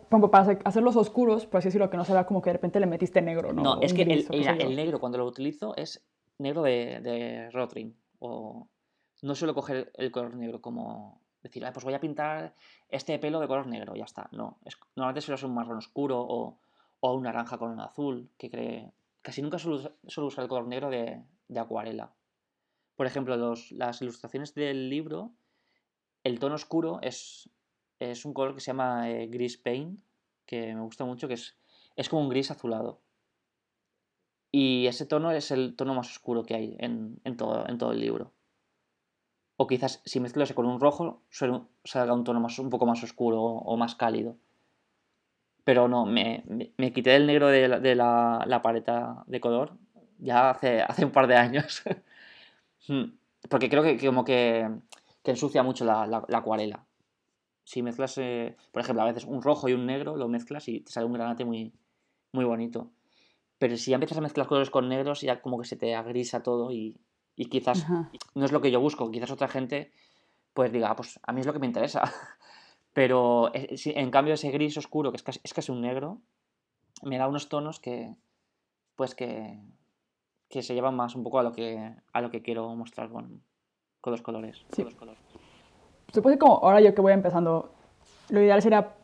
como para hacerlos oscuros, por así decirlo, que no se vea como que de repente le metiste negro, ¿no? No, es que el, negro cuando lo utilizo es negro de, de Rotring. O no suelo coger el color negro como decir, pues voy a pintar este pelo de color negro, ya está. No, normalmente suele ser un marrón oscuro o, o, un naranja con un azul, que cree... Casi nunca suelo, usar el color negro de, de acuarela. Por ejemplo, las ilustraciones del libro, el tono oscuro es, es un color que se llama eh, gris paint, que me gusta mucho, que es, es como un gris azulado. Y ese tono es el tono más oscuro que hay en, todo, en todo el libro. O quizás si mezclo ese con un rojo, salga un tono más, un poco más oscuro o, más cálido. Pero no, me, me, quité el negro de, la, paleta de color ya hace, hace un par de años. Hmm. Porque creo que, como que, ensucia mucho la, acuarela. Si mezclas, por ejemplo, a veces un rojo y un negro, lo mezclas y te sale un granate muy, muy bonito. Pero si ya empiezas a mezclar colores con negros, ya como que se te agrisa todo y, quizás no es lo que yo busco. Quizás otra gente pues diga, ah, pues a mí es lo que me interesa. Pero eh, en cambio ese gris oscuro, que es casi, es casi un negro, me da unos tonos que, pues que, que se llevan más un poco a lo que, a lo que quiero mostrar con, con los colores. Sí. Con colores. Supongo que como ahora yo que voy empezando, lo ideal sería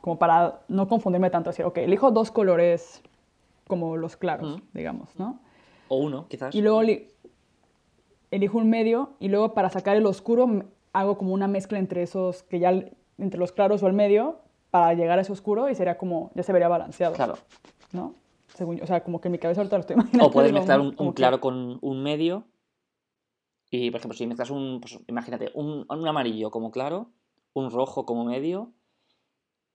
como para no confundirme tanto, decir, ok, elijo dos colores como los claros, digamos, ¿no? O uno, quizás. Y luego elijo un medio y luego para sacar el oscuro hago como una mezcla entre esos, que ya entre los claros o el medio, para llegar a ese oscuro y sería como, ya se vería balanceado. Claro. ¿No? o sea, como que en mi cabeza ahorita lo estoy imaginando. O puedes mezclar un, claro con un medio. Y, por ejemplo, si mezclas un, pues, imagínate, un, amarillo como claro, un rojo como medio,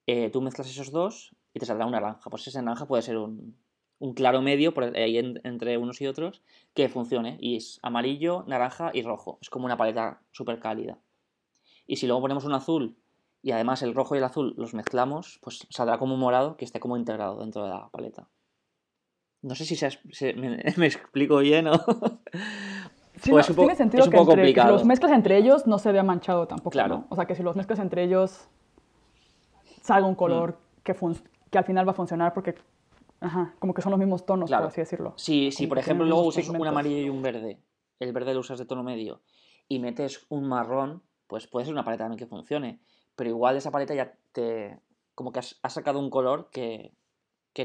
eh, tú mezclas esos dos y te saldrá un naranja. Pues ese naranja puede ser un, un claro medio por ahí entre unos y otros que funcione. Y es amarillo, naranja y rojo. Es como una paleta súper cálida. Y si luego ponemos un azul y además el rojo y el azul los mezclamos, pues saldrá como un morado que esté como integrado dentro de la paleta. No sé si me, explico bien o... Sí, pues tiene sentido que si los mezclas entre ellos no se vea manchado tampoco. Claro. O sea, que si los mezclas entre ellos salga un color mm. que, que al final va a funcionar porque Ajá, como que son los mismos tonos, por así decirlo. Sí, sí, por ejemplo, luego usas un amarillo y un verde, el verde lo usas de tono medio, y metes un marrón, pues puede ser una paleta también que funcione. Pero igual esa paleta ya te. como que has, sacado un color que,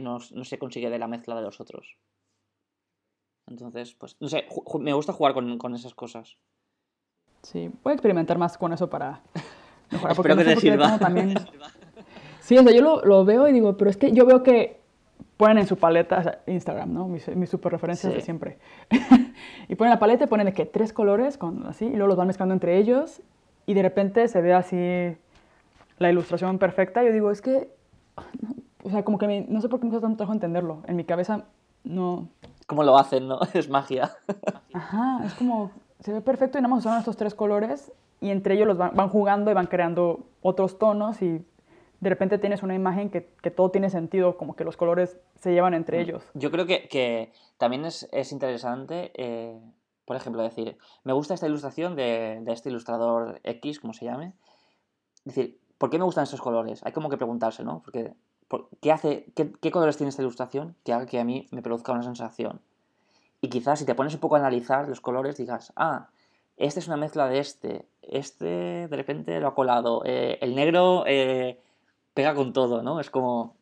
no, se consigue de la mezcla de los otros. Entonces, pues, no sé, me gusta jugar con, esas cosas. Sí, voy a experimentar más con eso para Espero que te sirva. También... Sí, o sea, yo lo, lo, veo y digo, pero es que yo veo que ponen en su paleta Instagram, ¿no? Mis, mis super referencias de siempre. y ponen la paleta y ponen de que tres colores, con, así, y luego los van mezclando entre ellos, y de repente se ve así la ilustración perfecta. Yo digo, es que, o sea, como que no sé por qué me cuesta tanto trabajo entenderlo. En mi cabeza no... ¿Cómo lo hacen, no? Es magia. Ajá, es como, se ve perfecto y nada más usaron estos tres colores, y entre ellos los van, van jugando y van creando otros tonos y de repente tienes una imagen que, que, todo tiene sentido, como que los colores se llevan entre mm. ellos. Yo creo que, que también es, es interesante, eh, por ejemplo, decir, me gusta esta ilustración de, de, este ilustrador X, como se llame. decir, ¿por qué me gustan estos colores? Hay como que preguntarse, ¿no? Porque, ¿qué, hace, qué, qué, colores tiene esta ilustración que haga que a mí me produzca una sensación? Y quizás si te pones un poco a analizar los colores, digas, ah, este es una mezcla de este, este de repente lo ha colado, eh, el negro... Eh, pega con todo, ¿no? Es como,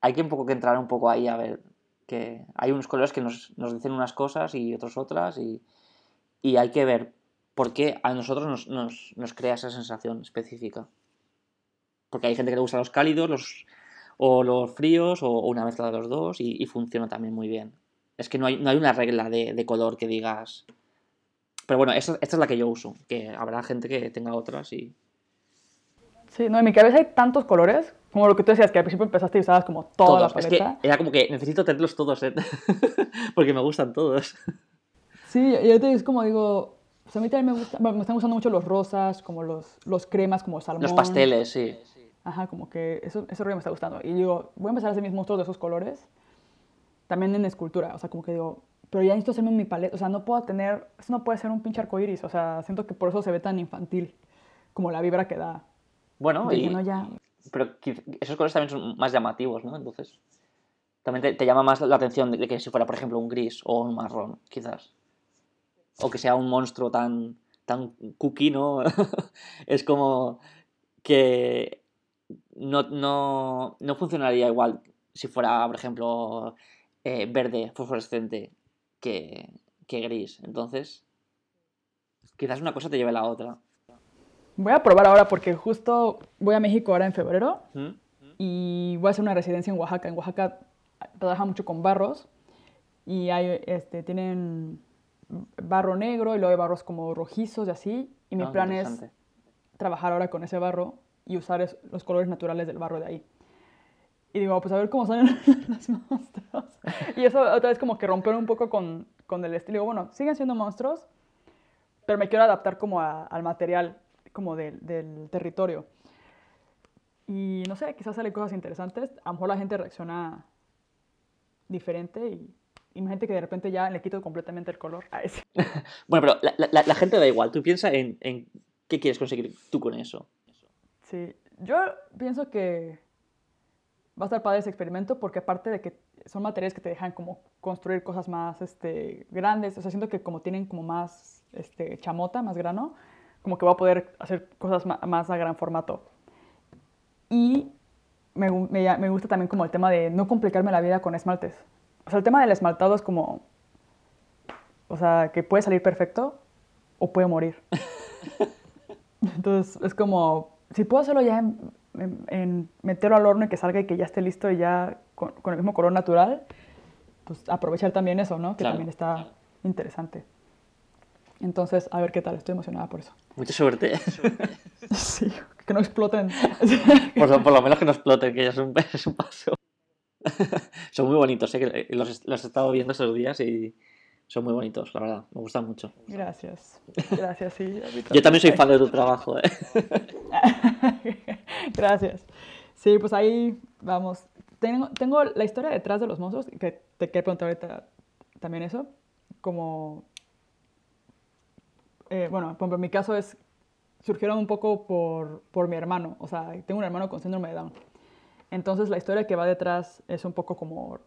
hay que un poco que entrar un poco ahí a ver que hay unos colores que nos, dicen unas cosas y otros otras y, hay que ver por qué a nosotros nos, crea esa sensación específica. Porque hay gente que le gusta los cálidos los, o los fríos o, una mezcla de los dos y, funciona también muy bien. Es que no hay, no hay una regla de, color que digas... Pero bueno, esta, esta es la que yo uso, que habrá gente que tenga otras y, Sí, no, en mi cabeza hay tantos colores, como lo que tú decías, que al principio empezaste y usabas como toda la paleta. Es que era como que necesito tenerlos todos, ¿eh? porque me gustan todos. Sí, y ahorita es como digo, a mí también me, gusta, me están gustando mucho los rosas, como los, los cremas, como salmón. Los pasteles, sí. Ajá, como que eso, ese rollo me está gustando. Y digo, voy a empezar a hacer mis monstruos de esos colores, también en escultura, o sea, como que digo, pero ya necesito hacerme mi paleta, o sea, no puedo tener, eso no puede ser un pinche arcoiris, o sea, siento que por eso se ve tan infantil, como la vibra que da. Bueno, y, pero esos colores también son más llamativos, ¿no? Entonces, también te, llama más la atención de que si fuera, por ejemplo, un gris o un marrón, quizás. O que sea un monstruo tan, tan cookie, ¿no? es como que no, no, no, funcionaría igual si fuera, por ejemplo, eh, verde fosforescente que, que gris. Entonces, quizás una cosa te lleve a la otra. Voy a probar ahora porque justo voy a México ahora en febrero y voy a hacer una residencia en Oaxaca. En Oaxaca trabaja mucho con barros y hay, este, tienen barro negro y luego hay barros como rojizos y así. Y mi ah, plan es trabajar ahora con ese barro y usar los colores naturales del barro de ahí. Y digo, pues a ver cómo salen los monstruos. Y eso otra vez como que romper un poco con, con el estilo. Digo, bueno, siguen siendo monstruos, pero me quiero adaptar como al material como del territorio. Y no sé, quizás salen cosas interesantes. A lo mejor la gente reacciona diferente y imagínate que de repente ya le quito completamente el color a ese. bueno, pero la, la, gente da igual. Tú piensas en, en, qué quieres conseguir tú con eso. Sí, yo pienso que va a estar padre ese experimento porque aparte de que son materiales que te dejan como construir cosas más este, grandes, o sea, siento que como tienen como más este, chamota, más grano, como que voy a poder hacer cosas más a gran formato. Y me, me, gusta también como el tema de no complicarme la vida con esmaltes. O sea, el tema del esmaltado es como, o sea, que puede salir perfecto o puede morir. Entonces, es como, si puedo hacerlo ya en, meterlo al horno y que salga y que ya esté listo y ya con, el mismo color natural, pues aprovechar también eso, ¿no? Que también está interesante. Entonces, a ver qué tal, estoy emocionada por eso. Mucha suerte. sí, que no exploten. por, lo, por, lo, menos que no exploten, que ya es un, es un paso. son muy bonitos, ¿eh? los, los he estado viendo estos días y son muy bonitos, la verdad, me gustan mucho. Gracias, gracias, sí. Yo también soy fan de tu trabajo, ¿eh? gracias. Sí, pues ahí vamos. Tengo, tengo la historia detrás de los monstruos, que te quiero preguntar ahorita también eso, como... Eh, bueno, por ejemplo, en mi caso es, surgieron un poco por, por mi hermano, o sea, tengo un hermano con síndrome de Down. Entonces la historia que va detrás es un poco como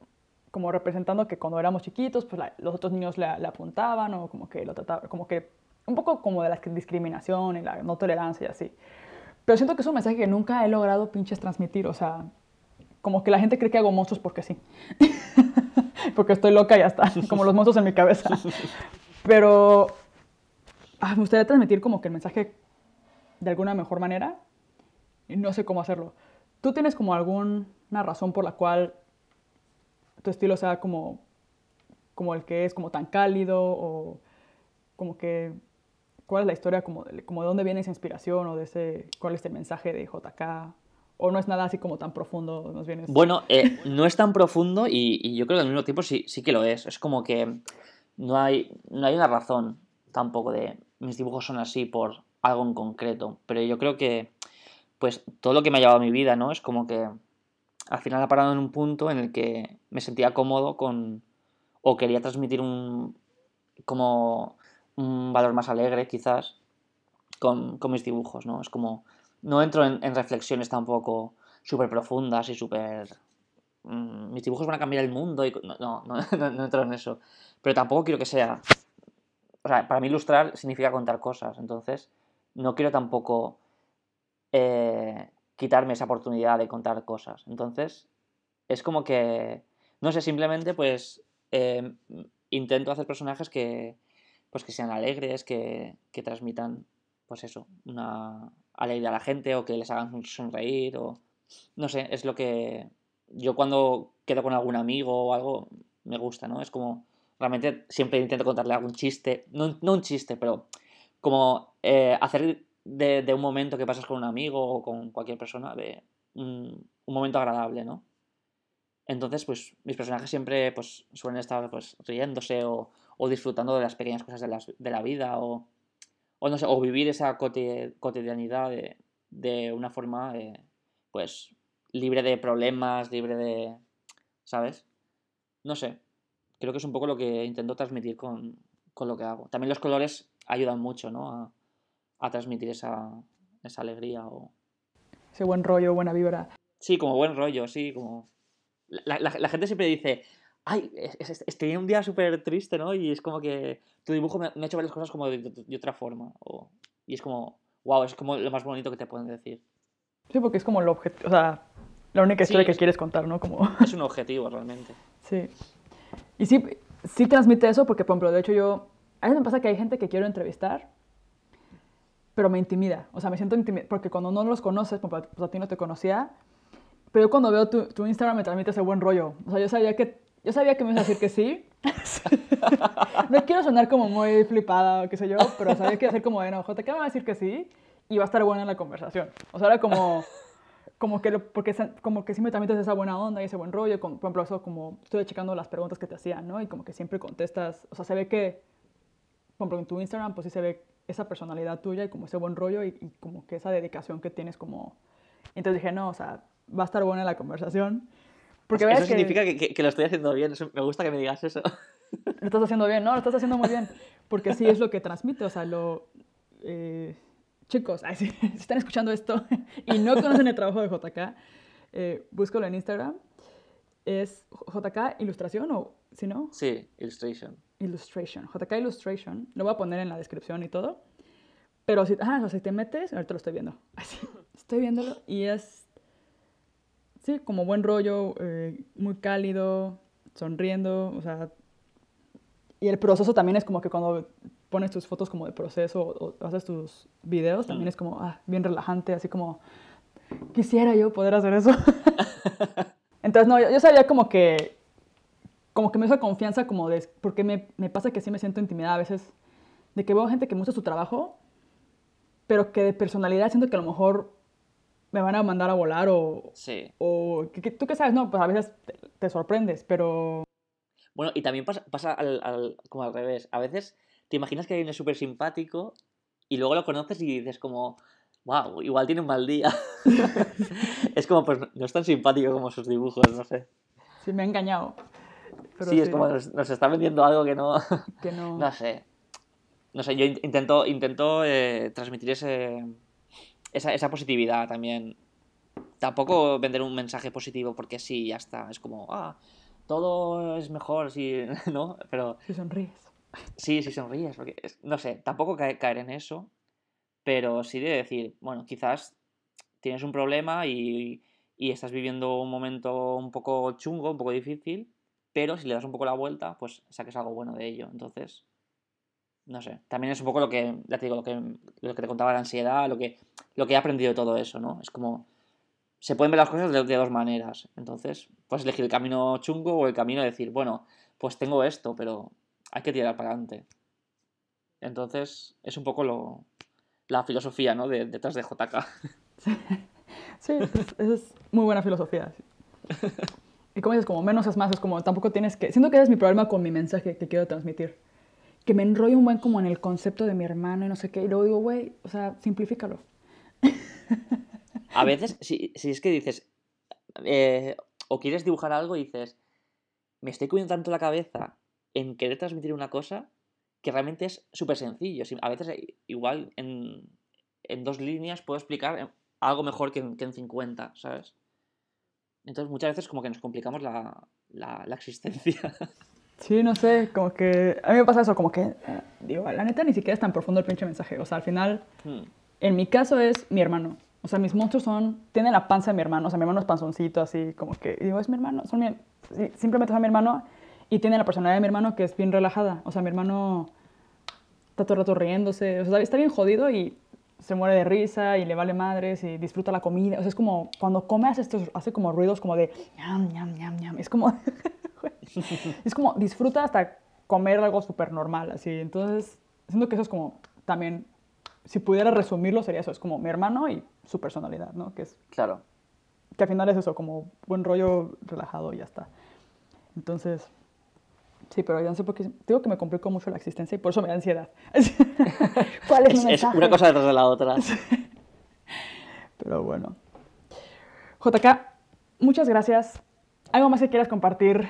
como representando que cuando éramos chiquitos, pues los otros niños le, apuntaban o como que lo trataban, como que un poco como de la discriminación y la no tolerancia y así. Pero siento que es un mensaje que nunca he logrado pinches transmitir, o sea, como que la gente cree que hago monstruos porque sí. porque estoy loca y ya está, como los monstruos en mi cabeza. Pero ah, me gustaría transmitir como que el mensaje de alguna mejor manera y no sé cómo hacerlo. ¿Tú tienes como alguna razón por la cual tu estilo sea como, como el que es, como tan cálido o como que cuál es la historia, como como de dónde viene esa inspiración o de ese, cuál es el mensaje de JK. ¿O no es nada así como tan profundo? Más bien Bueno, eh, no es tan profundo y, yo creo que al mismo tiempo sí, sí que lo es. Es como que no hay, no hay una razón tampoco de mis dibujos son así por algo en concreto. Pero yo creo que pues todo lo que me ha llevado a mi vida, ¿no? Es como que al final ha parado en un punto en el que me sentía cómodo con o quería transmitir un como un valor más alegre quizás con, mis dibujos, ¿no? Es como no entro en, reflexiones tampoco súper profundas y súper mm, mis dibujos van a cambiar el mundo y no, no, no, entro en eso pero tampoco quiero que sea o sea, para mí ilustrar significa contar cosas entonces no quiero tampoco eh, quitarme esa oportunidad de contar cosas. Entonces, es como que, no sé, simplemente pues eh, intento hacer personajes que, pues que sean alegres, que, que transmitan, pues eso, una alegría a la gente o que les hagan sonreír o, no sé, es lo que yo cuando quedo con algún amigo o algo, me gusta, ¿no? Es como, realmente siempre intento contarle algún chiste, no, no un chiste, pero como eh, hacer de, un momento que pasas con un amigo o con cualquier persona, de un, momento agradable, ¿no? Entonces, pues mis personajes siempre pues, suelen estar pues, riéndose o, disfrutando de las pequeñas cosas de, la vida o, o, no sé, o vivir esa cotidianidad de, una forma eh, pues libre de problemas, libre de... ¿sabes? No sé, creo que es un poco lo que intento transmitir con, con lo que hago. También los colores ayudan mucho, ¿no? A, a transmitir esa, esa alegría o... Ese buen rollo, buena vibra. Sí, como buen rollo, sí, como... La, la, gente siempre dice, ay, estoy en un día súper triste, ¿no? Y es como que tu dibujo me, ha hecho ver las cosas como de, otra forma. O, y es como, wow, es como lo más bonito que te pueden decir. Sí, porque es como el objetivo, o sea, la única historia que quieres contar, ¿no? Como... Es un objetivo realmente. Sí. Y sí, sí transmite eso porque, por ejemplo, de hecho yo, a veces me pasa que hay gente que quiero entrevistar pero me intimida. O sea, me siento intimida, porque cuando no los conoces, pues a ti no te conocía, pero yo cuando veo tu, tu, Instagram me transmite ese buen rollo. O sea, yo sabía que, yo sabía que me ibas a decir que sí. no quiero sonar como muy flipada o qué sé yo, pero sabía que iba a ser como, bueno, J, ¿qué me va a decir que sí? Y va a estar buena la conversación. O sea, era como, como que, porque, como que sí me transmites esa buena onda y ese buen rollo. por ejemplo, eso como estoy checando las preguntas que te hacían, ¿no? Y como que siempre contestas, o sea, se ve que, por ejemplo, en tu Instagram, pues sí se ve esa personalidad tuya y como ese buen rollo y, como que esa dedicación que tienes como... Entonces dije, no, o sea, va a estar buena la conversación. Porque eso significa que, que, lo estoy haciendo bien, me gusta que me digas eso. Lo estás haciendo bien, no, lo estás haciendo muy bien, porque sí es lo que transmite, o sea, lo... Eh, chicos, si, están escuchando esto y no conocen el trabajo de JK, eh, búscalo en Instagram. ¿Es JK Ilustración o si no? Sí, Illustration. Illustration, JK Illustration. Lo voy a poner en la descripción y todo. Pero si, ah, si te metes, ahorita lo estoy viendo. Así, estoy viéndolo y es, sí, como buen rollo, eh, muy cálido, sonriendo, o sea, y el proceso también es como que cuando pones tus fotos como de proceso o, haces tus videos, también es como, ah, bien relajante, así como, quisiera yo poder hacer eso. Entonces, no, yo sabía como que como que me esa confianza como de, porque me, me, pasa que sí me siento intimidada a veces, de que veo gente que muestra su trabajo, pero que de personalidad siento que a lo mejor me van a mandar a volar o... Sí. O, ¿tú qué sabes? No, pues a veces te, sorprendes, pero... Bueno, y también pasa, pasa al, como al revés. A veces te imaginas que alguien es súper simpático y luego lo conoces y dices como, wow, igual tiene un mal día. es como, pues no es tan simpático como sus dibujos, no sé. Sí, me ha engañado. sí, es como nos, está vendiendo algo que no... Que no... no sé. No sé, yo intento, intento eh, transmitir ese, esa, esa positividad también. Tampoco vender un mensaje positivo porque sí, ya está. Es como, ah, todo es mejor si, ¿no? Pero... Si sonríes. Sí, si sonríes, porque, no sé, tampoco caer en eso, pero sí de decir, bueno, quizás tienes un problema y, y estás viviendo un momento un poco chungo, un poco difícil, pero si le das un poco la vuelta, pues saques algo bueno de ello. Entonces, no sé, también es un poco lo que, ya te digo, lo que, lo que te contaba la ansiedad, lo que, lo que he aprendido de todo eso, ¿no? Es como, se pueden ver las cosas de, dos maneras. Entonces, puedes elegir el camino chungo o el camino de decir, bueno, pues tengo esto, pero hay que tirar para adelante. Entonces, es un poco lo, la filosofía, ¿no? De, detrás de JK. Sí, es, muy buena filosofía. Y como dices, como menos es más, es como tampoco tienes que... Siento que ese es mi problema con mi mensaje que quiero transmitir que me enrollo un buen como en el concepto de mi hermano y no sé qué, y luego digo, güey, o sea, simplifícalo. A veces, si, si es que dices, eh, o quieres dibujar algo y dices, me estoy cuidando tanto la cabeza en querer transmitir una cosa que realmente es súper sencillo. A veces, eh, igual, en, en, dos líneas puedo explicar algo mejor que en, que en 50, ¿sabes? Entonces, muchas veces como que nos complicamos la, la, la existencia. Sí, no sé, como que a mí me pasa eso, como que, eh, digo, la neta ni siquiera es tan profundo el pinche mensaje. O sea, al final, hmm. en mi caso es mi hermano. O sea, mis monstruos son, tienen la panza de mi hermano. O sea, mi hermano es panzoncito, así, como que, digo, es mi hermano, son mi, simplemente son mi hermano y tiene la personalidad de mi hermano que es bien relajada. O sea, mi hermano está todo el rato riéndose. O sea, está bien jodido y se muere de risa y le vale madres y disfruta la comida. O sea, es como cuando come hace, estos, hace como ruidos como de ñam, ñam, ñam, ñam. Es como, es como disfruta hasta comer algo súper normal, así. Entonces, siento que eso es como también, si pudiera resumirlo, sería eso. Es como mi hermano y su personalidad, ¿no? Que es... Claro. Que al final es eso, como buen rollo relajado y ya está. Entonces, Sí, pero yo no sé por qué. Digo que me complico mucho la existencia y por eso me da ansiedad. ¿Cuál es, es, una cosa detrás de la otra. Pero bueno. JK, muchas gracias. ¿Algo más que quieras compartir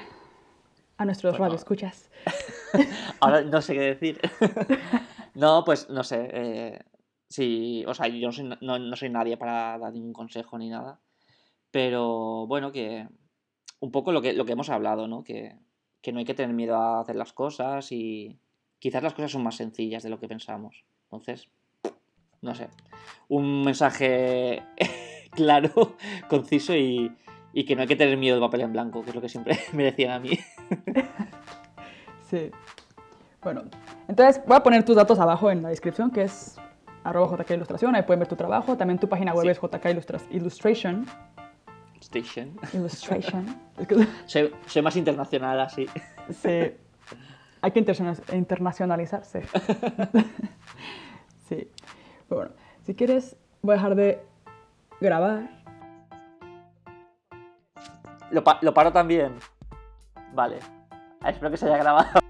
a nuestros bueno, escuchas? Ahora no sé qué decir. no, pues no sé. Eh, sí, o sea, yo no soy, no soy nadie para dar ningún consejo ni nada. Pero bueno, que un poco lo que, lo que hemos hablado, ¿no? Que que no hay que tener miedo a hacer las cosas y quizás las cosas son más sencillas de lo que pensamos. Entonces, no sé, un mensaje claro, conciso y, que no hay que tener miedo de papel en blanco, que es lo que siempre me decían a mí. sí. Bueno, entonces voy a poner tus datos abajo en la descripción, que es arroba JK Ilustración, ahí pueden ver tu trabajo. También tu página web es JK Illustration. Station. Illustration. soy, más internacional así. Sí. Hay que internacionalizarse. sí. Bueno, si quieres, voy a dejar de grabar. Lo, lo paro también. Vale. Espero que se haya grabado.